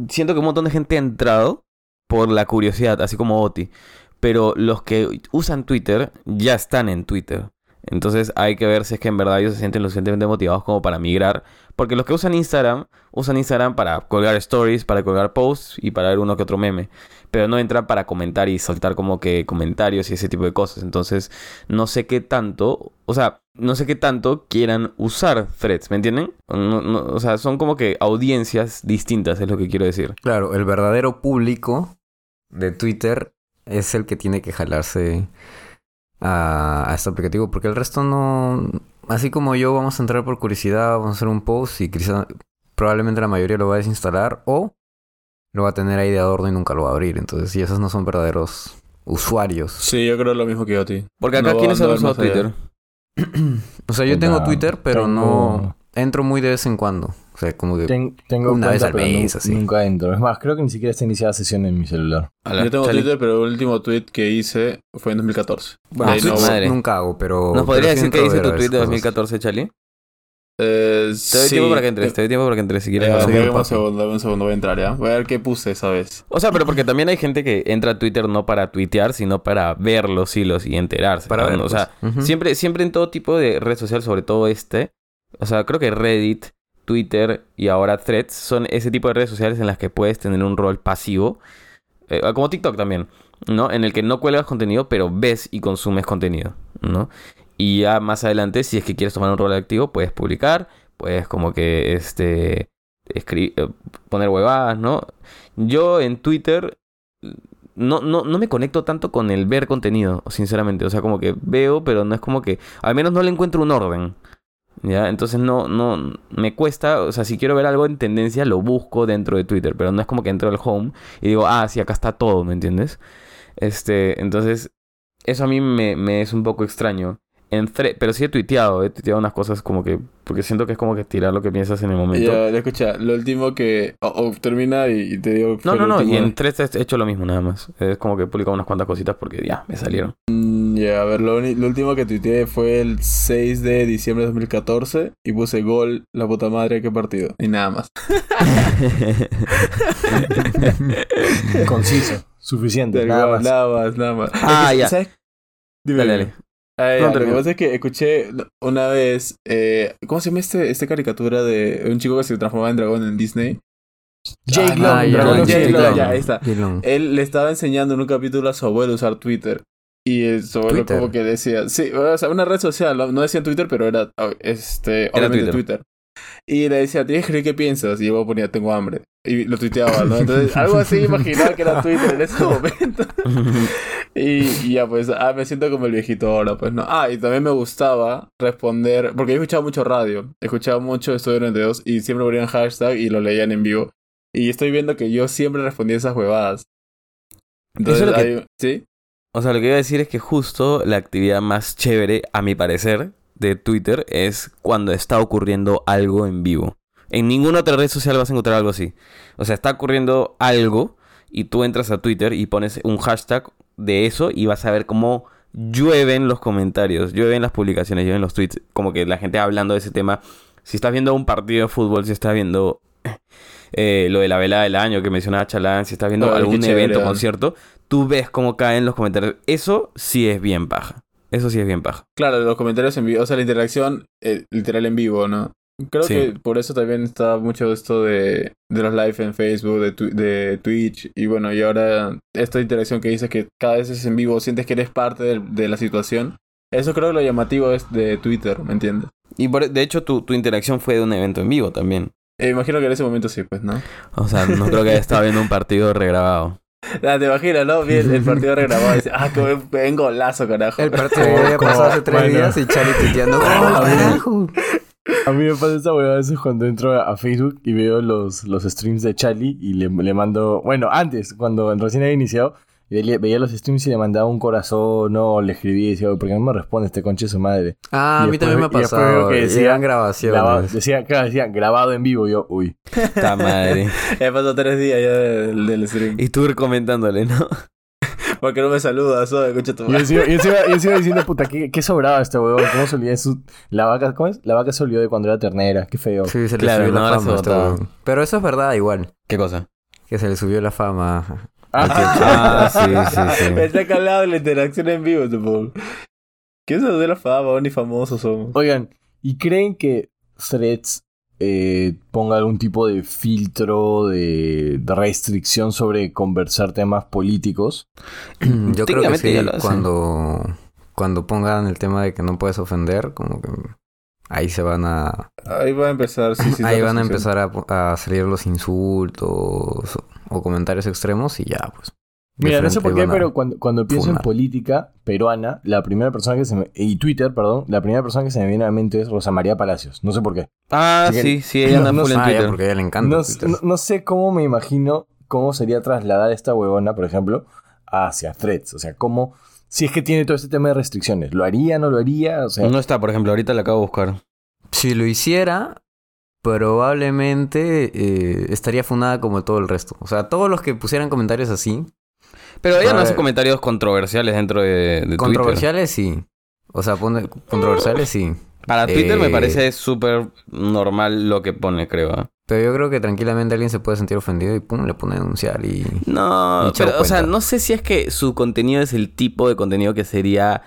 Siento que un montón de gente ha entrado por la curiosidad, así como Oti. Pero los que usan Twitter ya están en Twitter. Entonces hay que ver si es que en verdad ellos se sienten lo suficientemente motivados como para migrar. Porque los que usan Instagram, usan Instagram para colgar stories, para colgar posts y para ver uno que otro meme. Pero no entran para comentar y soltar como que comentarios y ese tipo de cosas. Entonces no sé qué tanto, o sea, no sé qué tanto quieran usar threads, ¿me entienden? No- o sea, son como que audiencias distintas, es lo que quiero decir. Claro, el verdadero público de Twitter es el que tiene que jalarse a, a este aplicativo, porque el resto no... Así como yo vamos a entrar por curiosidad, vamos a hacer un post y quizá- probablemente la mayoría lo va a desinstalar o lo va a tener ahí de adorno y nunca lo va a abrir. Entonces, y esos no son verdaderos usuarios. Sí, yo creo lo mismo que yo a ti. Porque acá, No, ¿quiénes han usado. Twitter? O sea, yo tengo Twitter, pero tengo- no... entro muy de vez en cuando. O sea, como que... Ten- tengo Una cuenta, vez al mes, así. nunca entro. Es más, creo que ni siquiera está iniciada sesión en mi celular. Yo tengo Chale. Twitter, pero el último tweet que hice fue en 2014. Bueno, Ah, no- madre. nunca hago, pero... ¿Nos podría decir qué ver tu tweet de veces 2014, Charlie? Eh, Te doy sí. tiempo para que entres, te doy tiempo para que entres si quieres. Eh, dame un segundo, dame un segundo, voy a entrar ya. Voy a ver qué puse esa vez. O sea, pero porque también hay gente que entra a Twitter no para tuitear, sino para ver los hilos y enterarse. Para ¿no? ver, O sea, pues. Siempre, siempre en todo tipo de red social, sobre todo este. O sea, creo que Reddit, Twitter y ahora Threads son ese tipo de redes sociales en las que puedes tener un rol pasivo. eh, como TikTok también, ¿no? En el que no cuelgas contenido, pero ves y consumes contenido, ¿no? Y ya más adelante, si es que quieres tomar un rol activo, puedes publicar, puedes como que, este, eh, poner huevadas, ¿no? Yo en Twitter no, no, no me conecto tanto con el ver contenido, sinceramente. O sea, como que veo, pero no es como que. Al menos no le encuentro un orden. ¿Ya? Entonces no, no. Me cuesta. O sea, si quiero ver algo en tendencia, lo busco dentro de Twitter. Pero no es como que entro al home y digo, ah, sí, acá está todo, ¿me entiendes? Este. Entonces. Eso a mí me, me es un poco extraño. En thre- pero sí he tuiteado, he tuiteado unas cosas como que. Porque siento que es como que tirar lo que piensas en el momento. Ya, ya, escucha, lo último que. O, o termina y, y te digo. No, no, no, y en Threads he hecho lo mismo nada más. Es como que he publicado unas cuantas cositas porque ya, me salieron. Mm, Ya, a ver, lo, último que tuiteé fue el 6 de diciembre de 2014 y puse gol, la puta madre, qué partido. Y nada más. Conciso, suficiente, nada más. Nada más, nada más. Ah, ya. ¿sabes? Dime, Dale, dime. Ya, No, lo que pasa es que escuché una vez. Eh, ¿Cómo se llama este, esta caricatura de un chico que se transformaba en dragón en Disney? Jake Ah, Long, Ah, ya, Dragón Long, Jake Jake Long. Long, ya, ahí está. Él le estaba enseñando en un capítulo a su abuelo a usar Twitter. Y el- su abuelo Twitter. como que decía, sí, o sea, una red social, no decía Twitter, pero era este, obviamente Twitter. Twitter. Y le decía, tienes que escribir qué piensas. Y yo ponía, tengo hambre. Y lo tuiteaba, ¿no? Entonces, algo así imaginaba que era Twitter en ese momento. Y, y ya, pues, ah, me siento como el viejito ahora, pues, ¿no? Ah, y también me gustaba responder, porque yo escuchaba mucho radio, escuchaba mucho Estudio 92 y siempre ponían hashtag y lo leían en vivo. Y estoy viendo que yo siempre respondía esas huevadas. Entonces, Eso es lo que- hay- ¿sí? O sea, lo que iba a decir es que justo la actividad más chévere, a mi parecer, de Twitter es cuando está ocurriendo algo en vivo. En ninguna otra red social vas a encontrar algo así. O sea, está ocurriendo algo y tú entras a Twitter y pones un hashtag de eso y vas a ver cómo llueven los comentarios, llueven las publicaciones, llueven los tweets, como que la gente hablando de ese tema. Si estás viendo un partido de fútbol, si estás viendo eh, lo de la velada del año que mencionaba Chalán, si estás viendo algún evento, concierto, tú ves cómo caen los comentarios. Eso sí es bien paja. Eso sí es bien paja. Claro, los comentarios en vivo, o sea, la interacción eh, literal en vivo, ¿no? Creo Sí. que por eso también está mucho esto de, de los live en Facebook, de, tu- de Twitch, y bueno, y ahora esta interacción que dices que cada vez es en vivo, sientes que eres parte de, la situación. Eso creo que lo llamativo es de Twitter, ¿me entiendes? Y por- de hecho, tu, tu interacción fue de un evento en vivo también. Eh, imagino que en ese momento sí, pues, ¿no? O sea, no creo que haya estado viendo un partido regrabado. Ah, te imaginas, ¿no? Bien, el partido regrabado dice, ah, buen, buen golazo, carajo. El partido ya había pasado hace tres bueno. días y Charlie tuiteando. A mí me pasa esa huevada a veces cuando entro a Facebook y veo los, los streams de Charlie y le, le mando... Bueno, antes, cuando recién había iniciado, veía, los streams y le mandaba un corazón, no, le escribía y decía, "Oye, ¿por qué no me responde este conche su madre? Ah, a mí después- también me ha pasado. que Que decía decían Grabado, grabaciones. decía, claro, decía, grabado en vivo, yo, uy. Está madre. Ya pasó tres días ya del, del stream. Y tú comentándole, ¿no? ¿Por qué no me saludas? Oh, escucha tu Y yo encima, yo diciendo, puta, qué, qué sobrado este huevón, cómo se olvidó de su... La vaca, ¿cómo es? La vaca se olvidó de cuando era ternera, qué feo. Sí, se le Claro, subió no, la fama. este. Pero eso es verdad igual. ¿Qué cosa? Que se le subió la fama. Ah, sí, sí, sí. Está calado la interacción en vivo, supongo. ¿Qué es eso de la fama? Ni famosos somos. Oigan, ¿y creen que Threads eh, ponga algún tipo de filtro de, de restricción sobre conversar temas políticos? Yo creo que sí, cuando, cuando pongan el tema de que no puedes ofender, como que ahí se van a... Ahí va a empezar, sí, sí. ahí van a empezar a, a salir los insultos o, comentarios extremos y ya, pues. Mira, no sé por qué, pero cuando, cuando pienso en política peruana, la primera persona que se me... Y Twitter, perdón, la primera persona que se me viene a la mente es Rosa María Palacios. No sé por qué. Ah, Así que- sí, sí, ella anda no full en Ah, ya, Twitter. porque a ella le encanta. No, no- no sé cómo me imagino cómo sería trasladar esta huevona, por ejemplo, hacia Threads. O sea, cómo... Si es que tiene todo este tema de restricciones. ¿Lo haría, no lo haría? O sea, No está, por ejemplo, ahorita la acabo de buscar. Si lo hiciera, probablemente eh, estaría fundada como todo el resto. O sea, todos los que pusieran comentarios así, Pero ella no hace comentarios controversiales dentro de, de Twitter. controversiales sí. O sea, pone controversiales sí. Para Twitter me Eh, parece súper normal lo que pone, creo. ¿ah? Pero yo creo que tranquilamente alguien se puede sentir ofendido y pum, le pone a denunciar y... No, o sea, no sé si es que su contenido es el tipo de contenido que sería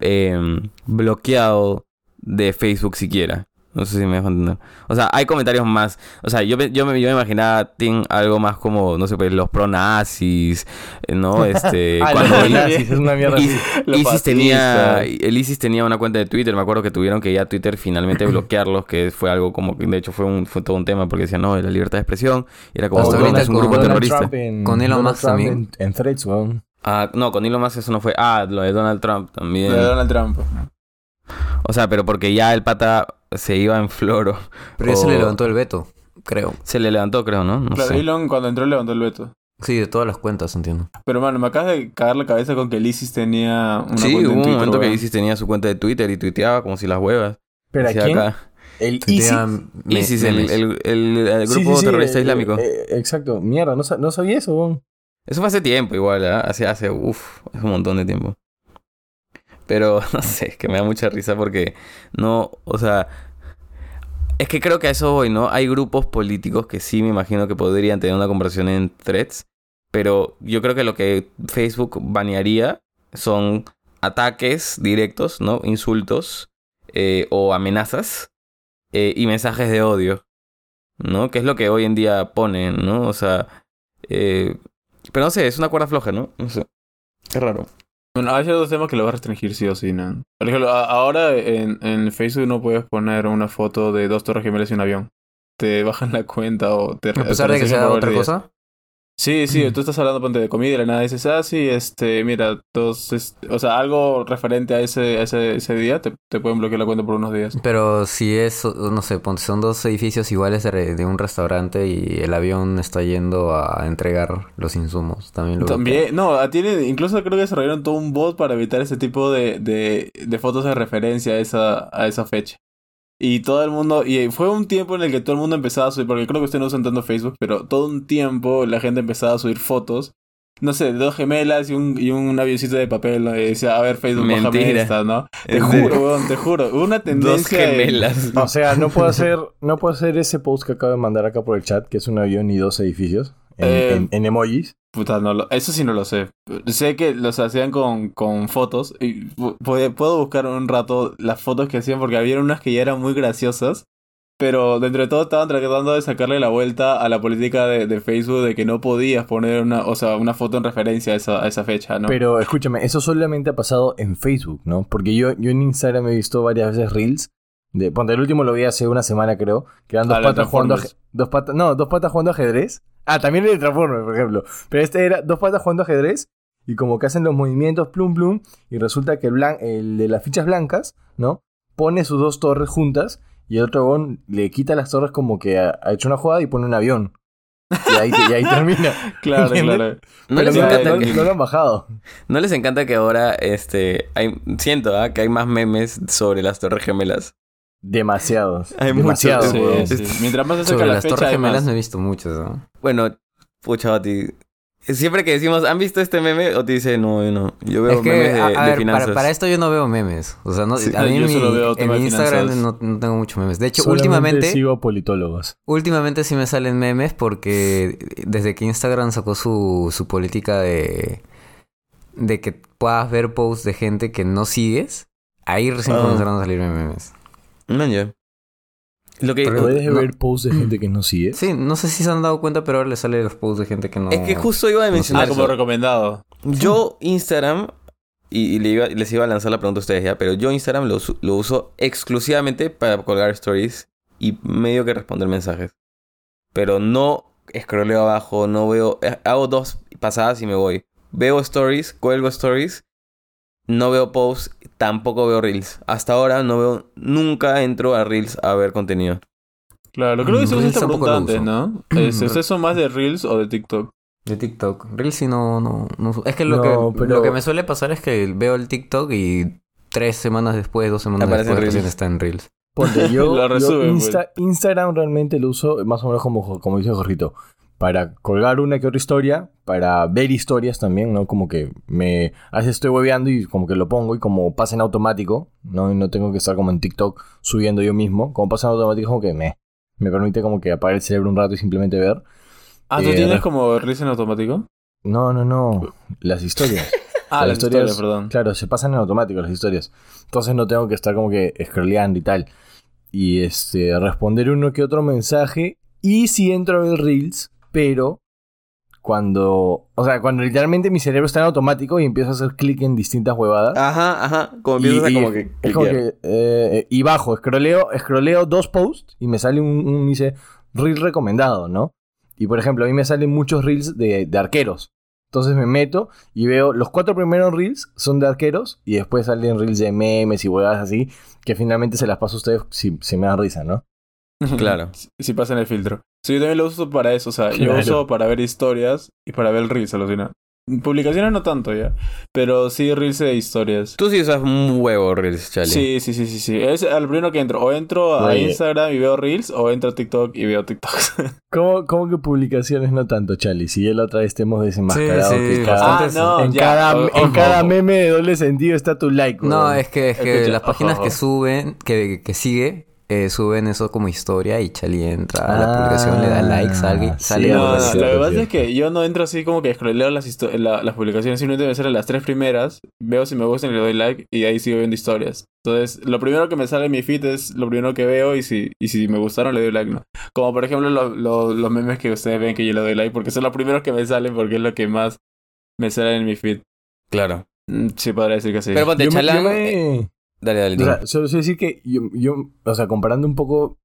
eh, bloqueado de Facebook siquiera. No sé si me dejo entender. O sea, hay comentarios más. O sea, yo, me- yo, me, yo me imaginaba Tim, algo más como, no sé, pues los pronazis, eh, ¿no? Este, Ah, cuando los él- nazis, es una mierda. Is- ISIS tenía, el ISIS tenía una cuenta de Twitter, me acuerdo que tuvieron que ya Twitter finalmente bloquearlos, que fue algo como que de hecho fue un fue todo un tema porque decían, no, la libertad de expresión, y era como, Hasta "No, ahorita es un con grupo Donald terrorista. Trump en- Con Elon Musk también. En, en threads, weón. Ah, no, con Elon Musk eso no fue. Ah, lo de Donald Trump también. De Donald Trump. O sea, pero porque ya el pata se iba en floro. Pero ya se le levantó el veto, creo. Se le levantó, creo, ¿no? No Claro, sé. Elon cuando entró levantó el veto. Sí, de todas las cuentas, entiendo. Pero mano, me acabas de cagar la cabeza con que el ISIS tenía una Sí, cuenta hubo un Twitter, momento que weón. ISIS tenía su cuenta de Twitter y tuiteaba como si las huevas. ¿Pero a quién? acá, El ISIS. me- ISIS, el, memes. el- el- el Sí, grupo sí, sí, terrorista eh, islámico. eh, exacto. Mierda, no, sa- no sabía eso, weón. Eso fue hace tiempo igual, ¿ah? Hace, hace, uff, es un montón de tiempo. Pero, no sé, es que me da mucha risa porque no, o sea, es que creo que a eso voy, ¿no? Hay grupos políticos que sí me imagino que podrían tener una conversación en threads, pero yo creo que lo que Facebook banearía son ataques directos, ¿no? Insultos eh, o amenazas eh, y mensajes de odio, ¿no? Que es lo que hoy en día ponen, ¿no? O sea, eh, pero no sé, es una cuerda floja, ¿no? No sé. Qué raro. Bueno, hay ciertos temas que lo vas a restringir sí o sí, ¿no? Por ejemplo, ahora en, en Facebook no puedes poner una foto de dos torres gemelas y un avión. Te bajan la cuenta o te A pesar te de que sea otra cosa. Sí, sí, tú estás hablando ponte, de comida y la nada dices, ah, sí, este, mira, dos, este, o sea, algo referente a ese, a ese, ese día, te, te pueden bloquear la cuenta por unos días. Pero si es, no sé, son dos edificios iguales de, de un restaurante y el avión está yendo a entregar los insumos. También lo. También, no, tiene, incluso creo que desarrollaron todo un bot para evitar ese tipo de, de, de fotos de referencia a esa, a esa fecha. Y todo el mundo, y fue un tiempo en el que todo el mundo empezaba a subir, porque creo que ustedes no usan tanto Facebook, pero todo un tiempo la gente empezaba a subir fotos, no sé, de dos gemelas y un, y un avioncito de papel, ¿no? y decía, a ver, Facebook, bájame Mentira. esta, ¿no? Te ¿En juro, serio? weón, te juro, una Dos tendencia... de- gemelas. O sea, no puedo hacer, no puedo hacer ese post que acabo de mandar acá por el chat, que es un avión y dos edificios. En, Eh, en- en emojis. Puta, no lo- eso sí no lo sé. Sé que los hacían con, con fotos. Y pu- puedo, puedo buscar un rato las fotos que hacían porque había unas que ya eran muy graciosas. Pero dentro de todo estaban tratando de sacarle la vuelta a la política de, de Facebook de que no podías poner una, o sea, una foto en referencia a esa, a esa fecha, ¿no? Pero escúchame, eso solamente ha pasado en Facebook, ¿no? Porque yo, yo en Instagram he visto varias veces reels. De, ponte, el último lo vi hace una semana, creo. Que eran dos Ah, patas jugando dos patas, No, dos patas jugando ajedrez. Ah, también el Transformers, por ejemplo. Pero este era dos patas jugando ajedrez. Y como que hacen los movimientos plum plum. Y resulta que el, blan- el de las fichas blancas, ¿no? Pone sus dos torres juntas. Y el otro bon le quita las torres como que ha, ha hecho una jugada y pone un avión. Y ahí, y ahí termina. claro, ¿entiendes? claro. ¿No Pero les, no, encanta no- que, no lo han bajado. ¿No les encanta que ahora este hay siento ¿ah? que hay más memes sobre las Torres Gemelas? Demasiados. Hay demasiados, muchos. Sí, sí. Mientras más se acerca Sobre la las fecha, torres gemelas más. no he visto muchos, ¿no? Bueno, pucha, Bati. Siempre que decimos, ¿han visto este meme? O te dice, no, yo no. Yo veo Es que, memes de, a, a de ver, finanzas. para, para esto yo no veo memes. O sea, no, Sí, a mí en mi, en mi Instagram no, no tengo muchos memes. De hecho, Solamente últimamente, sigo politólogos. últimamente sí me salen memes porque desde que Instagram sacó su, su política de, de que puedas ver posts de gente que no sigues, ahí recién Ah. comenzaron a salir memes. Man, ya. Lo que... Pero- ¿Puedes no. ver posts de gente que no sigue? Sí, no sé si se han dado cuenta, pero ahora le salen los posts de gente que no... Es que justo iba a mencionar Ah, como eso. recomendado. Yo Instagram, y, y le iba- les iba a lanzar la pregunta a ustedes ya, pero yo Instagram lo, uso- lo uso exclusivamente para colgar stories y medio que responder mensajes. Pero no scrolleo abajo, no veo... eh, Hago dos pasadas y me voy. Veo stories, cuelgo stories, no veo posts, tampoco veo reels. Hasta ahora no veo... Nunca entro a reels a ver contenido. Claro, creo que se usa esta pregunta antes. ¿no? ¿Ustedes son más de Reels o de TikTok? De TikTok. Reels sí no, no. Es que lo, No, que pero- lo que me suele pasar es que veo el TikTok y tres semanas después, dos semanas Aparece después Reels. está en Reels. Ponte, yo, pues. Insta- Instagram realmente lo uso más o menos como, como dice Jorgito. Para colgar una que otra historia, para ver historias también, ¿no? Como que me... A veces estoy hueveando y como que lo pongo y como pasa en automático, ¿no? Y no tengo que estar como en TikTok subiendo yo mismo. Como pasa en automático, como que me... Me permite como que apagar el cerebro un rato y simplemente ver. Ah, ¿tú Eh, tienes como risa en automático? No, no, no. Las historias. Ah, Las las historias, perdón. Claro, se pasan en automático las historias. Entonces no tengo que estar como que scrolleando y tal. Y este, responder uno que otro mensaje. Y si entro a ver Reels, pero cuando. O sea, cuando literalmente mi cerebro está en automático y empiezo a hacer clic en distintas huevadas. Ajá, ajá. Como y, empiezas a y como que. es como que, eh, y bajo, scrolleo, scrolleo dos posts y me sale un, un dice reel recomendado, ¿no? Y por ejemplo, a mí me salen muchos reels de, de arqueros. Entonces me meto y veo los cuatro primeros reels son de arqueros y después salen reels de memes y huevadas así que finalmente se las paso a ustedes si, si me da risa, ¿no? Claro. Si, si pasa en el filtro. Sí, yo también lo uso para eso. O sea, yo Claro. uso para ver historias y para ver reels, alucina. Publicaciones no tanto ya. Pero sí reels de historias. Tú sí usas un huevo, Reels, Chale. Sí, sí, sí, sí, sí. Es al primero que entro. O entro a Oye. Instagram y veo reels, o entro a TikTok y veo TikToks. ¿Cómo, cómo que publicaciones no tanto, Charlie? Si ya la otra vez te hemos desenmascarado Sí, que sí, cada, ah, no, en, ya. cada, o- en ojo, cada ojo. meme de doble sentido está tu like. No, weón. es que, es que Escucha, las páginas ojo, que ojo. suben, que, que sigue, eh, suben eso como historia y Chali entra a la Ah, publicación, le da like, sale, sí, sale No, no, lo que pasa es que yo no entro así como que scrolleo las, la- las publicaciones, simplemente me salen las tres primeras, veo si me gustan y le doy like y ahí sigo viendo historias. Entonces, lo primero que me sale en mi feed es lo primero que veo y si, y si me gustaron le doy like, ¿no? Como por ejemplo lo- lo- los memes que ustedes ven que yo le doy like porque son los primeros que me salen porque es lo que más me sale en mi feed. Claro. Mm, Sí, podría decir que sí. Pero ponte, Chalán. yo me- eh, Dale, dale. O sea, solo quiero decir que yo, yo, o sea, comparando un poco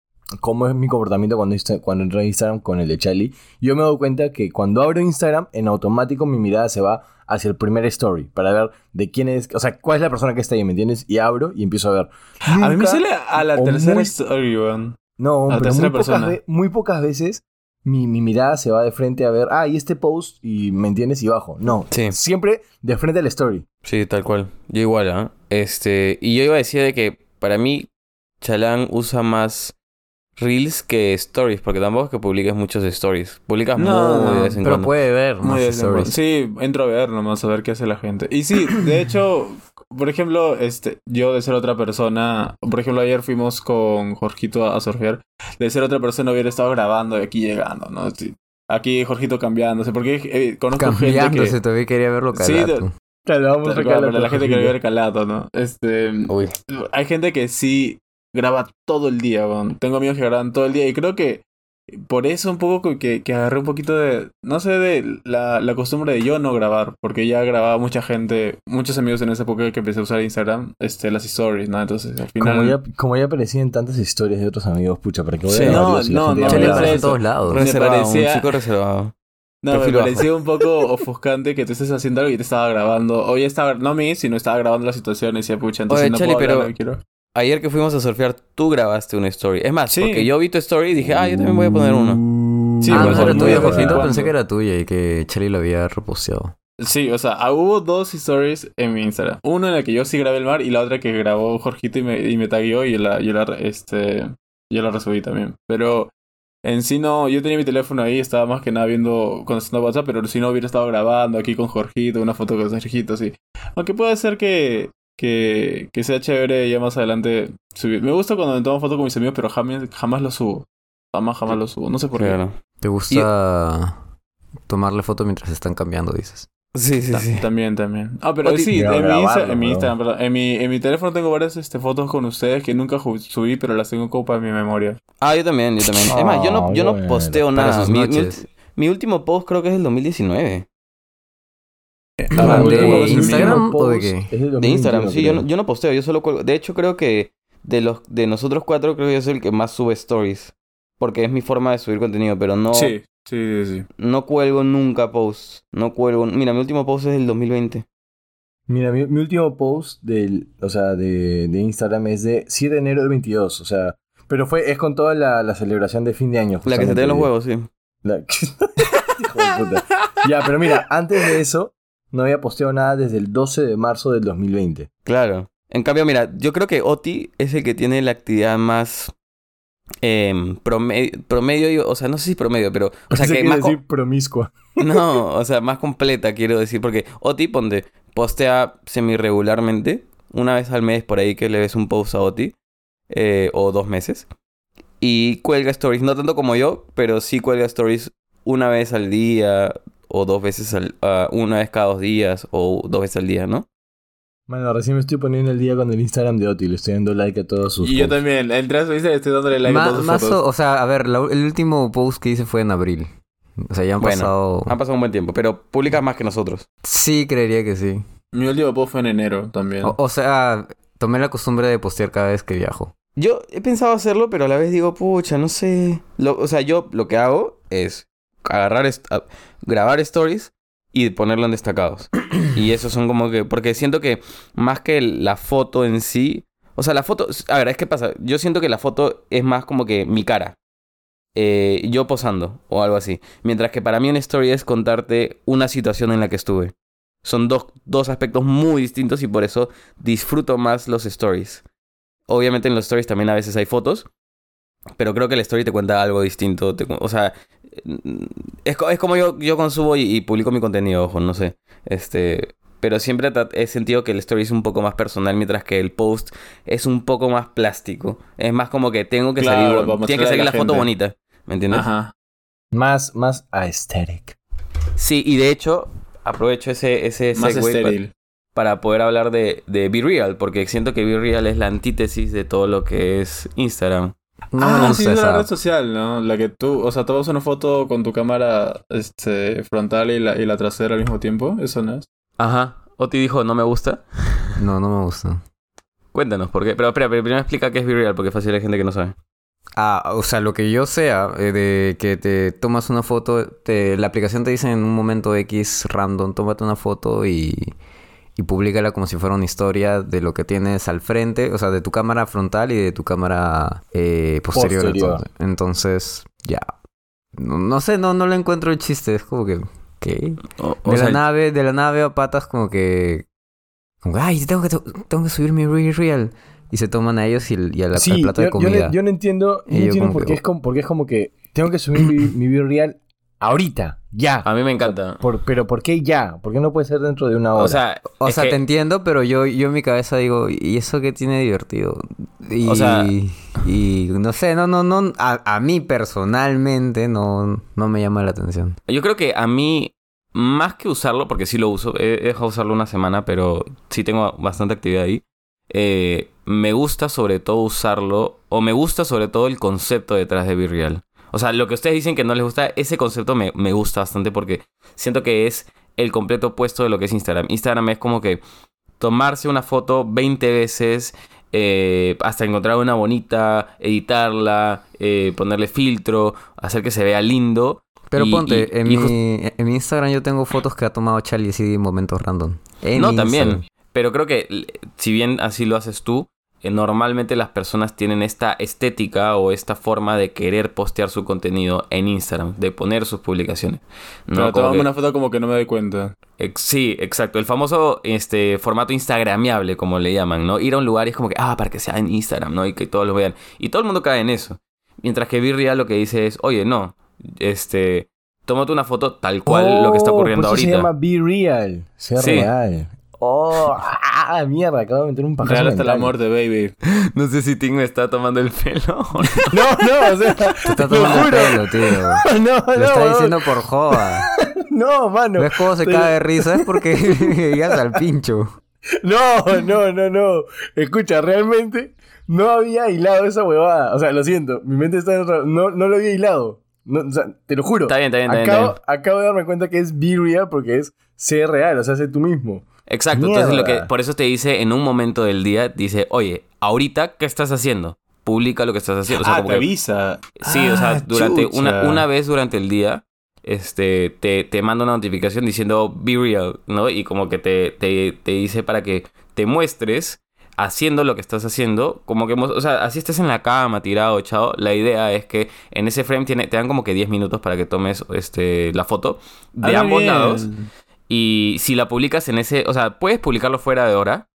cómo es mi comportamiento cuando, cuando entro a Instagram con el de Charlie, yo me doy cuenta que cuando abro Instagram, en automático mi mirada se va hacia el primer story para ver de quién es, o sea, cuál es la persona que está ahí, ¿me entiendes? Y abro y empiezo a ver. a mí me sale a la tercera muy- story, weón. No, a pero muy tercera pocas, persona. ve- muy pocas veces mi, mi mirada se va de frente a ver, ah, y este post, y me entiendes, y bajo. No, Sí. siempre de frente al story. Sí, tal cual. Yo igual, ¿ah? Este, y yo iba a decir de que para mí Chalán usa más Reels que Stories, porque tampoco es que publiques muchos Stories. Publicas No, muy no, de vez en Pero cuando. puede ver Muy de stories. Sí, entro a ver nomás a ver qué hace la gente. Y sí, de hecho, por ejemplo, este, yo de ser otra persona, por ejemplo, ayer fuimos con Jorgito a, a surfear, de ser otra persona hubiera estado grabando y aquí llegando, ¿no? Sí. Aquí Jorgito cambiándose, porque eh, conozco gente Cambiándose, que... todavía quería verlo Sí, calato. Claro, vamos cual, pero la gente quiere ver calato, ¿no? Este, Uy. hay gente que sí graba todo el día. Tengo amigos que graban todo el día y creo que por eso un poco que, que agarré un poquito de, no sé, de la, la costumbre de yo no grabar, porque ya grababa mucha gente, muchos amigos en esa época que empecé a usar Instagram, este, las stories, ¿no? Entonces al final... Como ya, como ya aparecían tantas historias de otros amigos, pucha, ¿para qué voy Sí. a grabarlos No, si la no, gente no, ya Chali me no, Me. No, me bajo. parecía un poco ofuscante que tú estés haciendo algo y te estaba grabando, ya estaba, no a mí, sino estaba grabando la situación y decía, pucha, entonces Oye, no puedo hablar pero- que quiero. Ayer que fuimos a surfear, tú grabaste una story. Es más, Sí. porque yo vi tu story y dije, ah, yo también voy a poner uno. Sí, ah, por no eso era muy tuya, de vez en Jorgito. cuando. Pensé que era tuya y que Chali lo había reposteado. Sí, o sea, ah, hubo dos stories en mi Instagram. Una en la que yo sí grabé el mar y la otra que grabó Jorgito y me, y me tagueó y yo la, yo la, este, yo la resubí también. Pero en sí no, yo tenía mi teléfono ahí, estaba más que nada viendo, contestando WhatsApp, pero si no hubiera estado grabando aquí con Jorgito, una foto con Jorgito, sí. Aunque puede ser que, que, que sea chévere ya más adelante subir. Me gusta cuando me tomo foto con mis amigos, pero jamás, jamás lo subo. Jamás, jamás lo subo. No sé por qué. ¿Te gusta tomarle foto mientras están cambiando, dices? Sí, sí, Ta- sí. También, también. Ah, pero sí, en mi, Insta- en mi. Instagram, perdón. En mi, en mi teléfono tengo varias este, fotos con ustedes que nunca subí, pero las tengo como para mi memoria. Ah, yo también, yo también. es más, yo no, yo no posteo Para nada. Mi, mi mi último post creo que es del 2019. Ah, ¿De post en mi- Instagram o de qué? De Instagram, 2021, sí, yo no, yo no posteo, yo solo cuelgo. De hecho, creo que de los de nosotros cuatro, creo que yo soy el que más sube stories. Porque es mi forma de subir contenido, pero no, Sí, sí, sí, sí. no cuelgo nunca posts. No cuelgo. Mira, mi último post es del 2020. Mira, mi, mi último post del, o sea, de, de Instagram es de 7 de enero del 22, o sea, pero fue, es con toda la, la celebración de fin de año. La que se te den los huevos, sí. La- Hijo de puta. Ya, pero mira, antes de eso, no había posteado nada desde el 12 de marzo del 2020. Claro. En cambio, mira, yo creo que Oti es el que tiene la actividad más em, promedio, promedio, o sea, no sé si promedio, pero, o sea, que más, decir promiscua. no, o sea, más completa, quiero decir, porque Oti, ponte, postea semi-regularmente, una vez al mes por ahí que le ves un post a Oti, eh, o dos meses, y cuelga stories, no tanto como yo, pero sí cuelga stories una vez al día, o dos veces al, ah, una vez cada dos días, o dos veces al día, ¿no? Mano, recién me estoy poniendo el día con el Instagram de Oti. Le estoy dando like a todos sus Y yo también, entré a su Instagram y estoy dándole like a todas sus más fotos. o, o sea, a ver, la- el último post que hice fue en abril. O sea, ya han Bueno, pasado... Ha pasado un buen tiempo, pero publica más que nosotros. Sí, creería que sí. Mi último post fue en enero también. O, o sea, tomé la costumbre de postear cada vez que viajo. Yo he pensado hacerlo, pero a la vez digo, pucha, no sé. Lo- o sea, yo lo que hago es agarrar, est- grabar stories y ponerlo en destacados. y eso son como que, porque siento que más que la foto en sí, o sea, la foto, a ver, es que pasa, yo siento que la foto es más como que mi cara. Eh, yo posando o algo así. Mientras que para mí una story es contarte una situación en la que estuve. Son dos, dos aspectos muy distintos y por eso disfruto más los stories. Obviamente en los stories también a veces hay fotos, pero creo que el story te cuenta algo distinto. te o sea, es, es como yo, yo consumo y, y publico mi contenido, ojo, no sé. Este, pero siempre he sentido que el story es un poco más personal, mientras que el post es un poco más plástico. Es más como que tengo que Claro, salir, tiene que salir la la foto bonita, ¿me entiendes? Ajá. Más, más aesthetic. Sí, y de hecho, aprovecho ese, ese segue para poder hablar de, de Be Real, porque siento que Be Real es la antítesis de todo lo que es Instagram. No ah, sí, es la red social, ¿no? La que tú, o sea, tomas una foto con tu cámara este, frontal y la, y la trasera al mismo tiempo. Eso no es. Ajá. Oti dijo, no me gusta. No, no me gusta. Cuéntanos, ¿por qué? Pero espera, pero primero explica qué es Be Real, porque fácil hay gente que no sabe. Ah, o sea, lo que yo sea, eh, de que te tomas una foto, te- la aplicación te dice en un momento X random, tómate una foto y, y públicala como si fuera una historia de lo que tienes al frente, o sea, de tu cámara frontal y de tu cámara eh, posterior. Posterior. Entonces, entonces, ya. No, no sé, no, no le encuentro el chiste, es como que... ¿Qué? O, o De sea, la nave, de la nave a patas como que... Como que, ay, tengo que, tengo que subir mi Real Real. Y se toman a ellos y, y a la, al Sí, plato yo, de yo comida. no, yo no entiendo, no yo entiendo por, que- qué es como, porque es como que tengo que subir mi, mi real ahorita, ya. a mí me encanta. Por- pero ¿por qué ya? ¿Por qué no puede ser dentro de una hora? O sea, O es sea, que- te entiendo, pero yo, yo en mi cabeza digo, ¿y eso qué tiene divertido? Y, O sea- y no sé, no, no, no, a, a mí personalmente no, no me llama la atención. yo creo que a mí, más que usarlo, porque sí lo uso, he, he dejado de usarlo una semana, pero sí tengo bastante actividad ahí. eh, me gusta sobre todo usarlo, o me gusta sobre todo el concepto detrás de Be Real. O sea, lo que ustedes dicen que no les gusta, ese concepto me, me gusta bastante porque siento que es el completo opuesto de lo que es Instagram. Instagram es como que tomarse una foto 20 veces eh, hasta encontrar una bonita, editarla, eh, ponerle filtro, hacer que se vea lindo. Pero Y- ponte, y- en, y mi, en mi Instagram yo tengo fotos que ha tomado Charlie así en momentos random. En No, también. Pero creo que si bien así lo haces tú, normalmente las personas tienen esta estética o esta forma de querer postear su contenido en Instagram, de poner sus publicaciones. ¿no? Pero que- una foto como que no me doy cuenta. Sí, exacto. El famoso este, formato instagramiable, como le llaman, ¿no? Ir a un lugar y es como que, ah, para que sea en Instagram, ¿no? Y que todos lo vean. Y todo el mundo cae en eso. Mientras que Virreal lo que dice es, oye, no, este, tómate una foto tal cual lo que está Oh, ocurriendo por eso ahorita. se llama Be Real. Ser Sí. real. Oh, ah, mierda, acabo de meter un pajazo Real hasta la muerte, baby. No sé si Tim me está tomando el pelo. no. No, no, o sea, Te está lo tomando el pelo, tío. No, Lo no, está no, diciendo por joda. no, mano. ¿Ves cómo se Pero- cae de risa? Es porque llegas al pincho. No, no, no, no. Escucha, realmente no había hilado esa huevada. O sea, lo siento, mi mente está en otra... No, no lo había hilado. No, o sea, te lo juro. Está bien, está bien, está bien, acabo, está acabo de darme cuenta que es be real porque es ser real, o sea, sé tú mismo. Exacto, entonces lo que, por eso te dice en un momento del día, dice, oye, ahorita, ¿qué estás haciendo? Publica lo que estás haciendo. O sea, ah, como te que- avisa. Sí, o sea, Ah, durante una, una vez durante el día, este, te, te manda una notificación diciendo be real, ¿no? Y como que te, te, te dice para que te muestres haciendo lo que estás haciendo, como que, o sea, así estés en la cama, tirado, echado, la idea es que en ese frame tiene, te dan como que 10 minutos para que tomes este, la foto de ambos bien. lados. Y si la publicas en ese, o sea, puedes publicarlo fuera de hora,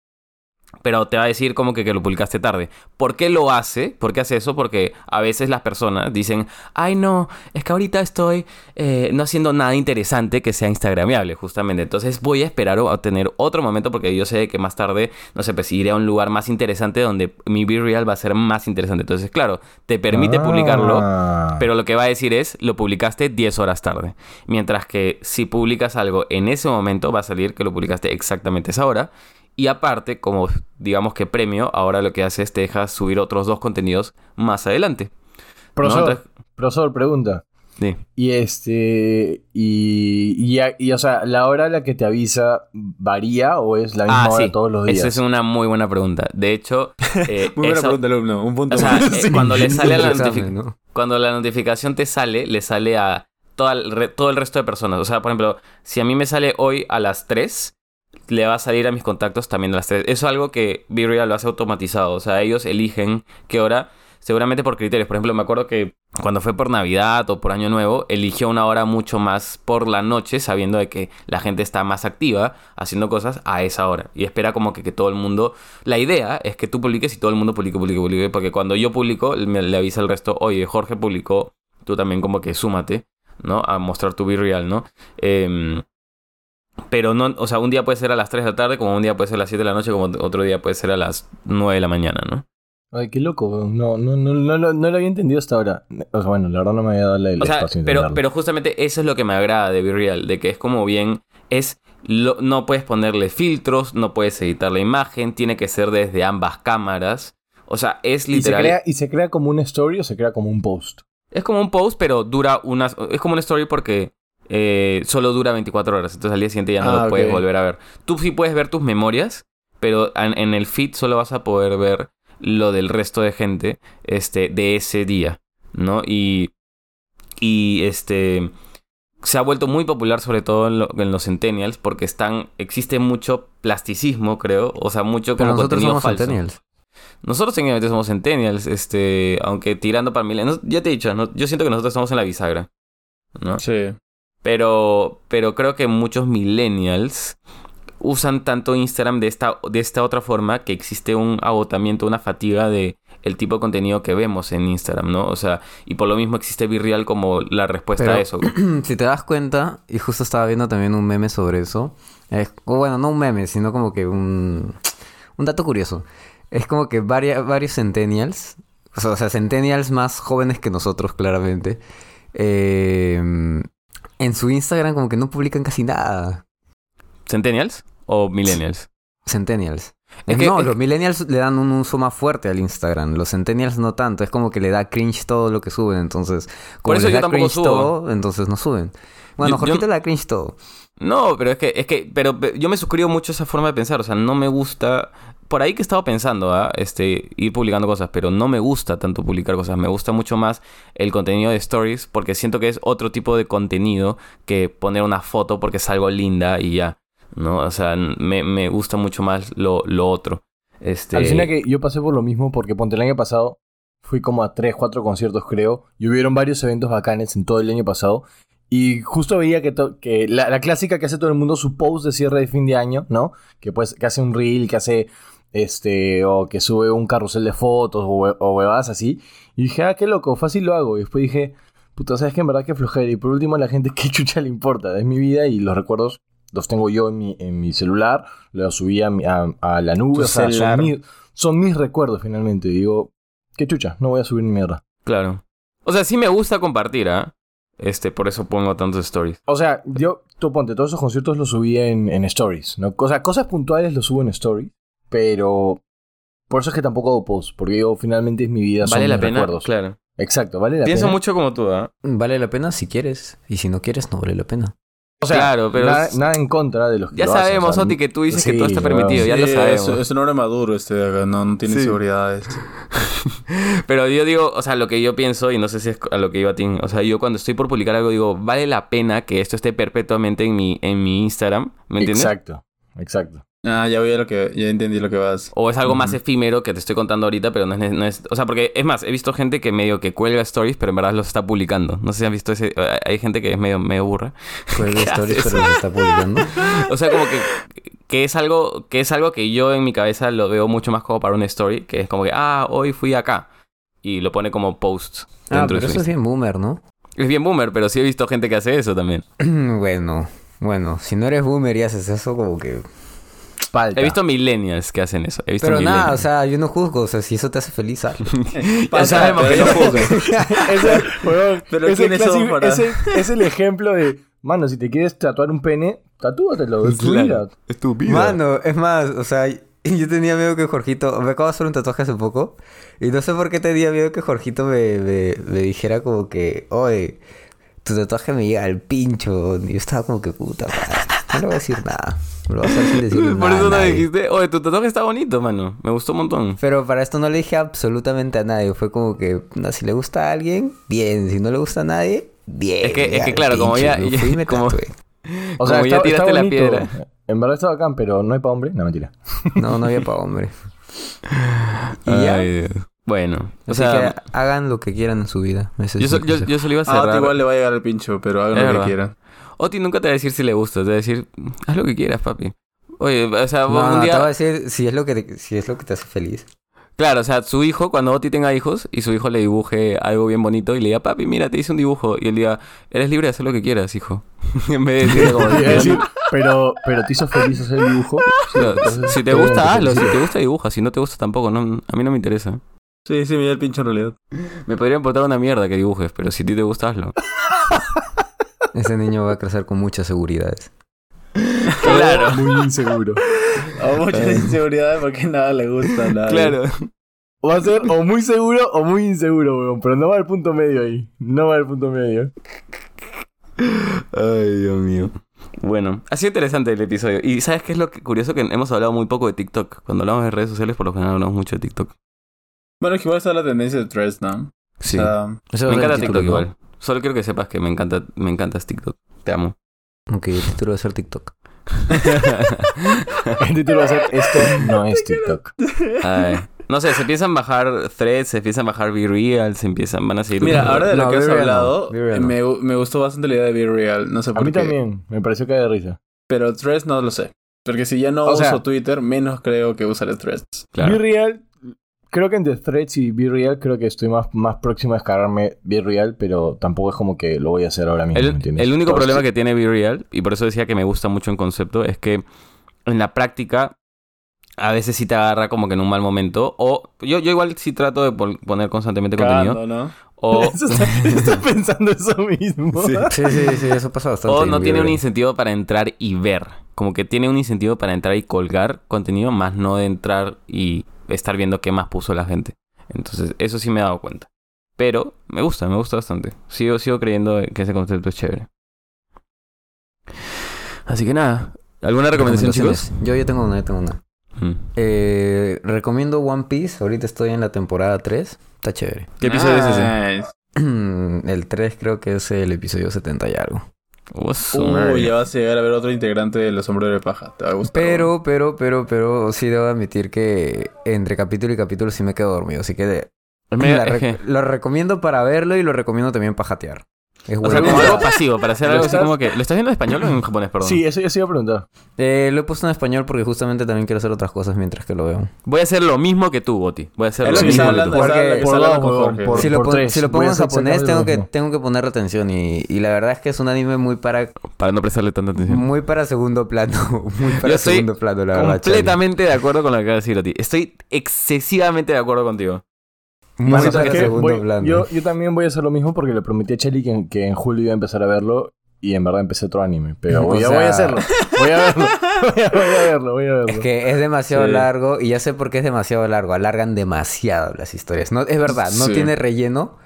pero te va a decir como que, que lo publicaste tarde. ¿Por qué lo hace? ¿Por qué hace eso? Porque a veces las personas dicen, ay no, es que ahorita estoy eh, no haciendo nada interesante que sea instagramiable, justamente. Entonces voy a esperar a tener otro momento porque yo sé que más tarde, no sé, pues iré a un lugar más interesante donde mi Be Real va a ser más interesante. Entonces, claro, te permite publicarlo, Ah. pero lo que va a decir es, lo publicaste 10 horas tarde. Mientras que si publicas algo en ese momento, va a salir que lo publicaste exactamente esa hora. Y aparte, como digamos que premio, ahora lo que hace es te deja subir otros dos contenidos más adelante. Profesor, No, entonces- profesor, pregunta. Sí. Y este. Y, y, y, o sea, ¿la hora a la que te avisa varía o es la misma Ah, hora sí. todos los días? Esa es una muy buena pregunta. De hecho, eh, Muy buena pregunta, alumno. Un punto o sea, eh, cuando le sale la examen, notificación... ¿no? cuando la notificación te sale, le sale a toda el re- todo el resto de personas. O sea, por ejemplo, si a mí me sale hoy a las 3, le va a salir a mis contactos también las 3. Eso es algo que BeReal lo hace automatizado. O sea, ellos eligen qué hora, seguramente por criterios. Por ejemplo, me acuerdo que cuando fue por Navidad o por Año Nuevo, eligió una hora mucho más por la noche, sabiendo de que la gente está más activa haciendo cosas a esa hora. Y espera como que, que todo el mundo... La idea es que tú publiques y todo el mundo publique, publique, publique. Porque cuando yo publico, me, le avisa el resto, oye, Jorge publicó, tú también como que súmate, ¿no? A mostrar tu real, ¿no? Em, pero no, o sea, un día puede ser a las 3 de la tarde, como un día puede ser a las 7 de la noche, como otro día puede ser a las 9 de la mañana, ¿no? Ay, qué loco. No, no, no, no, no, no lo había entendido hasta ahora. O sea, bueno, la verdad no me había dado el O sea, pero, pero justamente eso es lo que me agrada de Be Real, de que es como bien, es lo- no puedes ponerle filtros, no puedes editar la imagen, tiene que ser desde ambas cámaras. O sea, es ¿Y se, literal. crea, ¿Y se crea como una story o se crea como un post? Es como un post, pero dura unas. Es como una story porque eh, solo dura 24 horas. Entonces al día siguiente ya no Ah, lo puedes volver a ver. Tú sí puedes ver tus memorias, pero en, en el feed solo vas a poder ver lo del resto de gente este, de ese día, ¿no? Y. Y este. Se ha vuelto muy popular, sobre todo en, lo- en los Centennials, porque están. Existe mucho plasticismo, creo. O sea, mucho Pero como nosotros contenido somos falso. centennials. Nosotros técnicamente somos centennials, este, aunque tirando para millennials. Ya te he dicho, ¿no? yo siento que nosotros estamos en la bisagra, ¿no? Sí. Pero, pero creo que muchos millennials usan tanto Instagram de esta, de esta otra forma que existe un agotamiento, una fatiga de el tipo de contenido que vemos en Instagram, ¿no? O sea, y por lo mismo existe Virreal como la respuesta Pero- a eso. si te das cuenta, y justo estaba viendo también un meme sobre eso, es- o bueno, no un meme, sino como que un, un dato curioso. Es como que varia- varios centennials, o sea, o sea, centennials más jóvenes que nosotros, claramente, eh, en su Instagram como que no publican casi nada. ¿Centennials o millennials? Centennials. Es que- no, es los millennials le dan un uso más fuerte al Instagram. Los centennials no tanto. Es como que le da cringe todo lo que suben. Entonces, como eso les yo da tampoco cringe subo. todo, entonces no suben. Bueno, Yo- yo- Jorgito le da cringe todo. No, pero es que, es que, pero pe- yo me suscribo mucho a esa forma de pensar. O sea, no me gusta. Por ahí que he estado pensando, ¿ah? Este, ir publicando cosas, pero no me gusta tanto publicar cosas. Me gusta mucho más el contenido de stories, porque siento que es otro tipo de contenido que poner una foto porque es algo linda y ya. ¿No? O sea, me, me gusta mucho más lo, lo otro. Este. Alucina que yo pasé por lo mismo porque ponte el año pasado fui como a 3, 4 conciertos creo y hubieron varios eventos bacanes en todo el año pasado y justo veía que, la, la clásica que hace todo el mundo su post de cierre de fin de año, ¿no? Que pues que hace un reel, que hace este o que sube un carrusel de fotos o, o huevadas así y dije, "Ah, qué loco, fácil lo hago." Y después dije, "Puta, sabes que en verdad que flojera." Y por último a la gente qué chucha le importa, es mi vida y los recuerdos los tengo yo en mi, en mi celular, los subí a, mi- a- a la nube, Tu o sea, son, mi- son mis recuerdos finalmente. Y digo, qué chucha, no voy a subir ni mierda. Claro. O sea, sí me gusta compartir, ¿ah? Este, por eso pongo tantos stories. O sea, yo, tú ponte, todos esos conciertos los subí en, en stories, ¿no? O sea, cosas puntuales los subo en stories, pero por eso es que tampoco hago post, porque digo, finalmente es mi vida, son ¿Vale la mis pena? recuerdos. Claro. Exacto, vale la Pienso pena. mucho como tú, ¿ah? Vale la pena si quieres. Y si no quieres, no vale la pena. O sea, Claro, pero nada, es- nada en contra de los que Ya lo hacen, sabemos, o sea, Oti, que tú dices que todo está permitido, ya lo sabemos. Es, es un hombre maduro este de acá, no, no tiene Sí. inseguridades. Pero yo digo, o sea, lo que yo pienso, y no sé si es a lo que iba a ti, o sea, yo cuando estoy por publicar algo digo, vale la pena que esto esté perpetuamente en mi, en mi Instagram, ¿me entiendes? Exacto, exacto. Ah, ya voy a lo que... Ya entendí lo que vas. O es algo más efímero que te estoy contando ahorita, pero no es, no es... O sea, porque es más, he visto gente que medio que cuelga stories, pero en verdad los está publicando. No sé si han visto ese... Hay gente que es medio, medio burra. ¿Qué stories, haces? pero se está publicando. O sea, como que, que es algo que es algo que yo en mi cabeza lo veo mucho más como para una story, que es como que, ah, hoy fui acá. Y lo pone como post Ah, pero de eso es bien boomer, ¿no? Es bien boomer, pero sí he visto gente que hace eso también. bueno, bueno, si no eres boomer y haces eso, como que... Falta. He visto millennials que hacen eso. He visto Pero nada, o sea, yo no juzgo, o sea, si eso te hace feliz, hazlo. ya sabemos que no. Ese, huevón, Pero ese ¿quiénes son clásico- para- ese es el ejemplo de, mano, si te quieres tatuar un pene, tatúatelo, es tu vida. Es tu vida. Mano, es más, o sea, yo tenía miedo que Jorgito... Me acabo de hacer un tatuaje hace poco. Y no sé por qué tenía miedo que Jorgito me, me, me dijera como que... Oye, tu tatuaje me llega al pincho. Y yo estaba como que puta madre. No le voy a decir nada. Me lo voy a hacer sin decirle Por nada eso no nadie. dijiste, oye, tu tatuaje está bonito, mano. Me gustó un montón. Pero para esto no le dije absolutamente a nadie. Fue como que, no, si le gusta a alguien, bien. Si no le gusta a nadie, bien. Es que- es que claro, como pinche, ya- me ya- fui y me como- tatué. O Como ya tiraste la piedra. En verdad está bacán, pero no hay para hombre. No, mentira. No, no había para hombre. Y ya. Ay, Dios. Bueno, o Así sea, que hagan lo que quieran en su vida. Ese yo, so- yo, yo solo iba a Ah, cerrar. igual le va a llegar el pincho, pero hagan Es lo que quieran. Oti nunca te va a decir si le gusta, te va a decir, haz lo que quieras, papi. Oye, o sea, vos No, un no, día... te voy a decir si es lo que te, si es lo que te hace feliz. Claro, o sea, su hijo, cuando Oti tenga hijos y su hijo le dibuje algo bien bonito y le diga, papi, mira, te hice un dibujo. Y él diga, eres libre de hacer lo que quieras, hijo. en vez de decirle como... Decir, pero, pero te hizo feliz hacer el dibujo. Entonces, si te gusta, hazlo. Si te gusta, dibuja. Si no te gusta, tampoco. No, a mí no me interesa. Sí, sí, me llega el pincho en realidad. Me podría importar una mierda que dibujes, pero si a ti te gusta, hazlo. Ese niño va a crecer con muchas seguridades. Claro. Muy inseguro. O mucha inseguridad porque nada le gusta, nada. Claro. Va a ser o muy seguro o muy inseguro, weón. Pero no va al punto medio ahí. No va al punto medio. Ay, Dios mío. Bueno, ha sido interesante el episodio. Y ¿sabes qué es lo que- curioso? Que hemos hablado muy poco de TikTok. Cuando hablamos de redes sociales, por lo general hablamos mucho de TikTok. Bueno, es que igual está la tendencia de Threads, ¿no? Sí. O sea, me encanta TikTok igual. Solo quiero que sepas que me encanta, me encantas TikTok. Te amo. Ok, el título va a ser TikTok. El título va a ser Esto no es TikTok. Ay. No sé, se empiezan a bajar threads, se empiezan a bajar Be Real, se empiezan, van a seguir. mira, ahora de lo No, que has hablado, no. me, me gustó bastante la idea de Be Real. No sé A por mí qué. también. Me pareció que de risa. Pero Threads no lo sé. Porque si ya no O uso sea- Twitter, menos creo que usaré Threads. Claro. Be Real, creo que entre Threads y Be Real, creo que estoy más, más próximo a descargarme Be Real, pero tampoco es como que lo voy a hacer ahora mismo, ¿me El, entiendes? el único problema que tiene Be Real, y por eso decía que me gusta mucho en concepto, es que en la práctica a veces sí te agarra como que en un mal momento. O yo, yo igual sí trato de pon- poner constantemente contenido. ¿no? O, Eso está- estoy pensando eso mismo. Sí. Sí, sí, sí, eso pasa bastante. o en no tiene un incentivo para entrar y ver. Como que tiene un incentivo para entrar y colgar contenido, más no de entrar y estar viendo qué más puso la gente. Entonces, eso sí me he dado cuenta. Pero me gusta, me gusta bastante. Sigo, sigo creyendo que ese concepto es chévere. Así que nada. ¿Alguna recomendación, chicos? Yo, yo tengo una, yo tengo una. Mm. Eh, recomiendo One Piece. Ahorita estoy en la temporada 3. Está chévere. ¿Qué episodio es ese? El 3 creo que es el episodio 70 y algo. What's Uy, ya vas a llegar a ver otro integrante de los sombreros de paja. Te va a gustar. Pero, pero, pero, pero sí debo admitir que entre capítulo y capítulo sí me quedo dormido. Así que de- la lo recomiendo para verlo y lo recomiendo también para jatear. Es o sea, como algo pasivo, para hacer ¿Lo algo así estás- como que... ¿Lo estás viendo en español o en japonés, perdón? Sí, eso, eso iba a preguntar. Eh, lo he puesto en español porque justamente también quiero hacer otras cosas mientras que lo veo. Voy a hacer lo mismo que tú, Boti. Voy a hacer lo mismo que tú. Porque- por si, lo pongo en japonés, tengo que, tengo que ponerle atención. Y, y la verdad es que es un anime muy para, Para no prestarle tanta atención. muy para segundo plano. Muy para Yo segundo plano, la verdad. Completamente de acuerdo con lo que acaba de decir Oti. Estoy excesivamente de acuerdo contigo. Yo, yo también voy a hacer lo mismo porque le prometí a Chelly que, en- que en julio iba a empezar a verlo y en verdad empecé otro anime. Pero voy, sea- voy a hacerlo. Voy a verlo. Voy a, voy a verlo, voy a verlo. Es que es demasiado Sí. largo y ya sé por qué es demasiado largo. Alargan demasiado las historias. No, es verdad, no Sí. tiene relleno,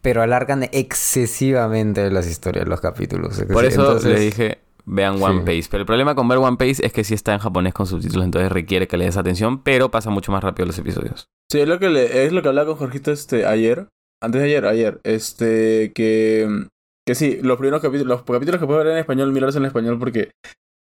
pero alargan excesivamente las historias, los capítulos. Por eso Entonces, le dije, vean One Sí. Piece. Pero el problema con ver One Piece es que sí está en japonés con subtítulos, entonces requiere que le des atención, pero pasa mucho más rápido los episodios. Sí, es lo que le, es lo que hablaba con Jorgito este ayer. Antes de ayer, ayer. Este, que. Que sí, los primeros capítulos, los capítulos que puedes ver en español, mirarlos en español porque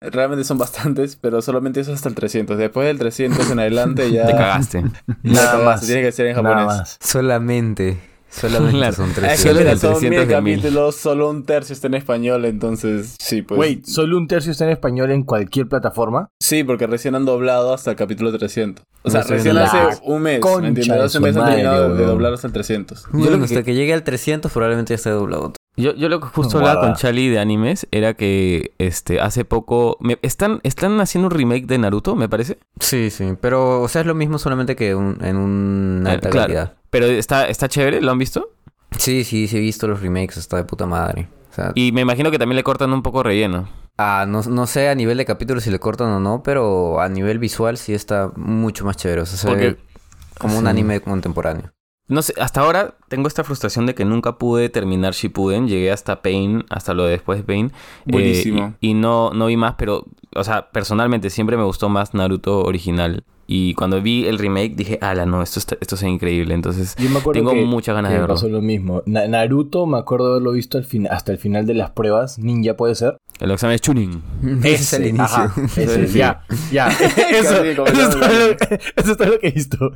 Realmente son bastantes, pero solamente eso hasta el 300. Después del 300 en adelante ya... Te cagaste. Nada cagaste, más. Tiene que ser en Nada japonés. más. Solamente. Solamente Claro. son Es tres. que Solo son 300 mil de mil. capítulos, solo un tercio está en español, entonces sí, pues... Wait, ¿solo un tercio está en español en cualquier plataforma? Sí, porque recién han doblado hasta el capítulo 300. O sea, No recién hace un mes, concha ¿me entiendes? de Hace un mes han terminado de doblar hasta el 300. Bueno, Yo lo hasta que- que... llegue al 300 probablemente ya esté doblado. Yo, yo lo que justo hablaba con Charlie de animes era que este hace poco me- están están haciendo un remake de Naruto, me parece. Sí, sí. Pero, o sea, es lo mismo solamente que un- en una Eh, alta claro. calidad. Pero está está chévere, ¿lo han visto? Sí, sí, sí he visto los remakes. Está de puta madre. O sea, Y me imagino que también le cortan un poco relleno. ah, no, no sé a nivel de capítulos si le cortan o no, pero a nivel visual sí está mucho más chévere. O sea, se Porque- ve como un anime contemporáneo. No sé, hasta ahora tengo esta frustración de que nunca pude terminar Shippuden. Llegué hasta Pain, hasta lo de después de Pain. eh, Buenísimo. y, y no, no vi más, pero, o sea, personalmente siempre me gustó más Naruto original. Y cuando vi el remake dije, ala, no, esto, está, esto es increíble. Entonces, Yo me acuerdo tengo que, muchas ganas que de me verlo. pasó lo mismo. Na- Naruto, me acuerdo de haberlo visto al fin- hasta el final de las pruebas. Ninja puede ser. El examen es Chunin. Ese es el inicio. ajá, ese, Sí. ya, ya. eso, eso, es la- todo lo, eso es todo lo que he visto.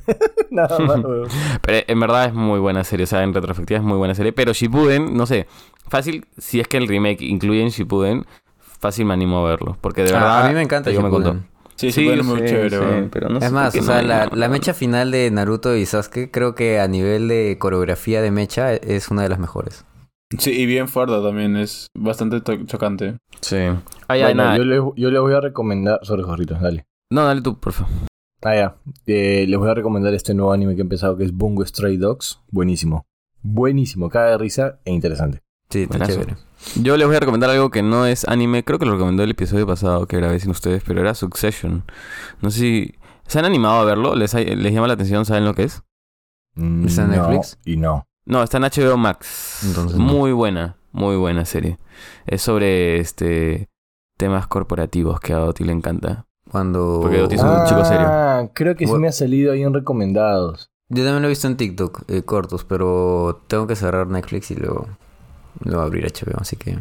Nada más, weón. Pero en verdad es muy buena serie, o sea, en retrospectiva es muy buena serie. Pero Shippuden, no sé, fácil, si es que el remake incluye en Shippuden, fácil me animo a verlo. Porque de Ah, verdad... a mí me encanta yo me Shippuden. contó. Sí, sí, bueno, muy sí, chévere, sí, pero no sé Es más, o sea, la, mecha final de Naruto y Sasuke creo que a nivel de coreografía de mecha es una de las mejores. Sí, y bien fuerte también, es bastante chocante. Sí. Ah, ya, Bueno, nada. yo, le, yo le voy a recomendar. Sorry, Jorritos, dale. No, dale tú, por favor. Ah, ya. Eh, les voy a recomendar este nuevo anime que he empezado que es Bungo Stray Dogs. Buenísimo. Buenísimo. Caga de risa e interesante. Sí, está Buenazo. chévere. Yo les voy a recomendar algo que no es anime. Creo que lo recomendó el episodio pasado que grabé sin ustedes, pero era Succession. No sé si... ¿Se han animado a verlo? ¿Les, ha- les llama la atención? ¿Saben lo que es? Mm, ¿Está en no, Netflix? Y no. No, está en HBO Max. Entonces no. muy buena, muy buena serie. Es sobre este temas corporativos que a Oti le encanta. Cuando... Porque Oti es un chico serio. Ah, creo que sí me ha salido ahí en recomendados. Yo también lo he visto en TikTok, eh, cortos, pero tengo que cerrar Netflix y luego, luego abrir HBO, así que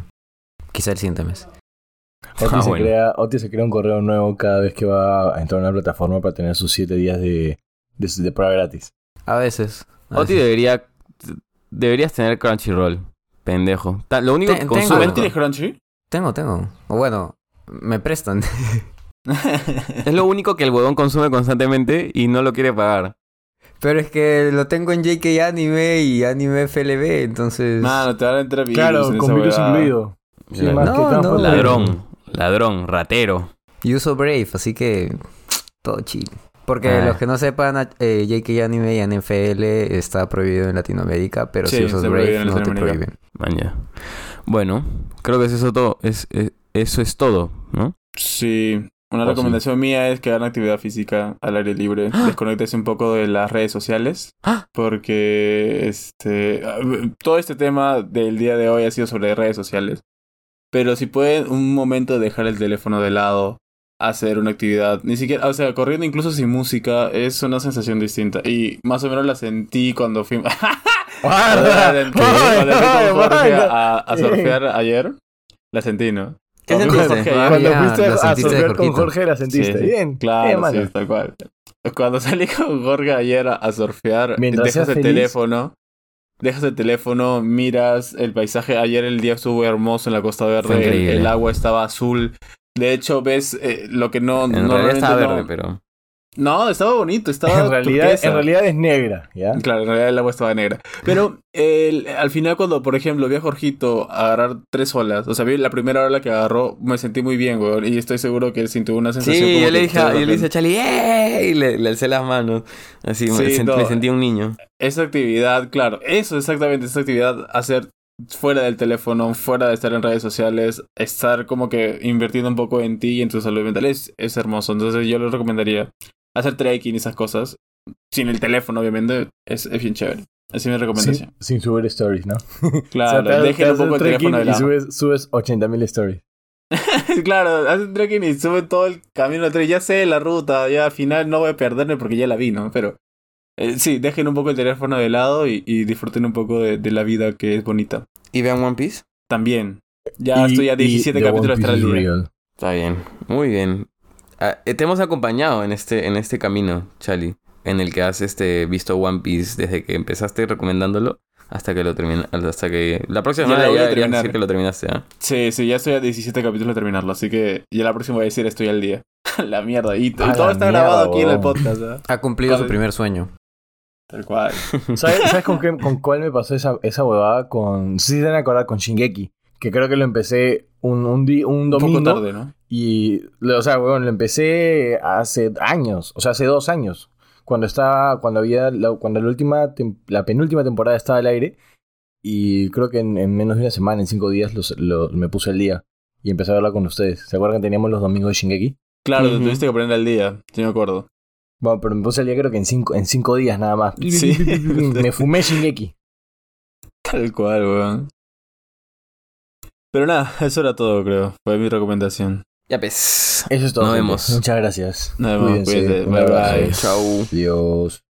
quizá el siguiente mes. Oti, Ah, se bueno. crea, Oti se crea un correo nuevo cada vez que va a entrar a una plataforma para tener sus 7 días de, de, de prueba gratis. A veces. a Oti veces. debería... Deberías tener Crunchyroll. Pendejo. Ta- Lo único Ten- que tengo. consume... ¿También tienes Crunchy? Tengo, tengo. O bueno, me prestan. Es lo único que el huevón consume constantemente y no lo quiere pagar. Pero es que lo tengo en JK Anime y Anime FLB, entonces... Mano, te van a entrar virus Claro, en con esa virus incluido. Sí, No, que no. Ladrón. Ladrón. Ratero. Y uso Brave, así que todo chill. Porque Ah. los que no sepan, eh, JK Anime y NFL está prohibido en Latinoamérica, pero Sí, si usas Brave no te prohíben. Maña. Bueno, creo que eso es todo. Es, es- eso es todo, ¿no? Sí. Una Oh, sí. recomendación mía es que hagan actividad física al aire libre. Desconéctese un poco de las redes sociales. ¡Ah! Porque este todo este tema del día de hoy ha sido sobre redes sociales. Pero si pueden un momento dejar el teléfono de lado, hacer una actividad, ni siquiera, o sea, corriendo incluso sin música, es una sensación distinta. Y más o menos la sentí cuando fui. Cuando fui a, a surfear ayer, la sentí, ¿no? ¿Qué sentiste? Jorge Cuando ya, fuiste a surfear con. Jorge la sentiste. Sí, sí. Bien. Claro, Bien, sí, tal cual. Cuando salí con Jorge ayer a, a surfear, Mientras dejas el feliz. teléfono, dejas el teléfono, miras el paisaje. Ayer el día estuvo hermoso en la Costa Verde, el, el agua estaba azul. De hecho, ves eh, lo que no. En realidad normalmente estaba no- verde, pero... No, estaba bonito, estaba. En realidad, turquesa. en realidad es negra, ¿ya? Claro, en realidad el agua estaba negra. Pero el- al final, cuando, por ejemplo, vi a Jorgito agarrar tres olas, o sea, vi la primera ola que agarró, me sentí muy bien, weón. Y estoy seguro que él sintió una sensación. Sí, como yo le dije, yo le a Charlie, ¡eh! Y le, le alcé las manos. Así, me, Sí, sent- no. me sentí un niño. Esa actividad, claro, eso exactamente, esa actividad, hacer fuera del teléfono, fuera de estar en redes sociales, estar como que invirtiendo un poco en ti y en tu salud mental es, es hermoso. Entonces yo les recomendaría hacer trekking y esas cosas, sin el teléfono obviamente, es, es bien chévere. Esa es mi recomendación. Sin, sin subir stories, ¿no? Claro, O sea, dejen un haces poco el trekking teléfono de y lado. subes, subes 80.000 stories. claro, hacen trekking y suben todo el camino de tren. Ya sé la ruta, ya al final no voy a perderme porque ya la vi, ¿no? Pero eh, sí, dejen un poco el teléfono de lado y, y disfruten un poco de, de la vida que es bonita. ¿Y vean One Piece? También. Ya Y- estoy a y 17 The capítulos tras. Está bien, muy bien. Ah, eh, te hemos acompañado en este, en este camino, Chali, en el que has este, visto One Piece desde que empezaste recomendándolo hasta que lo termina, hasta que la próxima Ya semana lo voy ya a terminar. decir que lo terminaste, ¿ah? Sí, sí, ya estoy a 17 capítulos de terminarlo, así que ya la próxima voy a decir estoy al día. la mierda. Y, y todo está mierda, grabado aquí en el podcast, ¿ah? Ha cumplido Cosa- su primer sueño. Tal cual. ¿Sabes, ¿sabes con, qué, con cuál me pasó esa, esa huevada? Con, no sé si se a acordar, con Shingeki. Que creo que lo empecé un, un, di- un Un domingo. poco tarde, ¿no? Y, o sea, weón, lo empecé hace años, o sea, hace dos años, cuando estaba, cuando había, la, cuando la última, tem- la penúltima temporada estaba al aire, y creo que en, en menos de una semana, en cinco días, los, los- me puse al día y empecé a verla con ustedes. ¿Se acuerdan que teníamos los domingos de Shingeki? Claro, te tuviste que aprender al día, sí me acuerdo. Bueno, pero me puse al día creo que en cinco, en cinco días nada más. Sí. me fumé Shingeki. Tal cual, weón. Pero nada, eso era todo, creo. Fue mi recomendación. Ya pues. Eso es todo. Nos gente. vemos. Muchas gracias. Nos vemos, cuídense. Bye, bye. Chau. Adiós.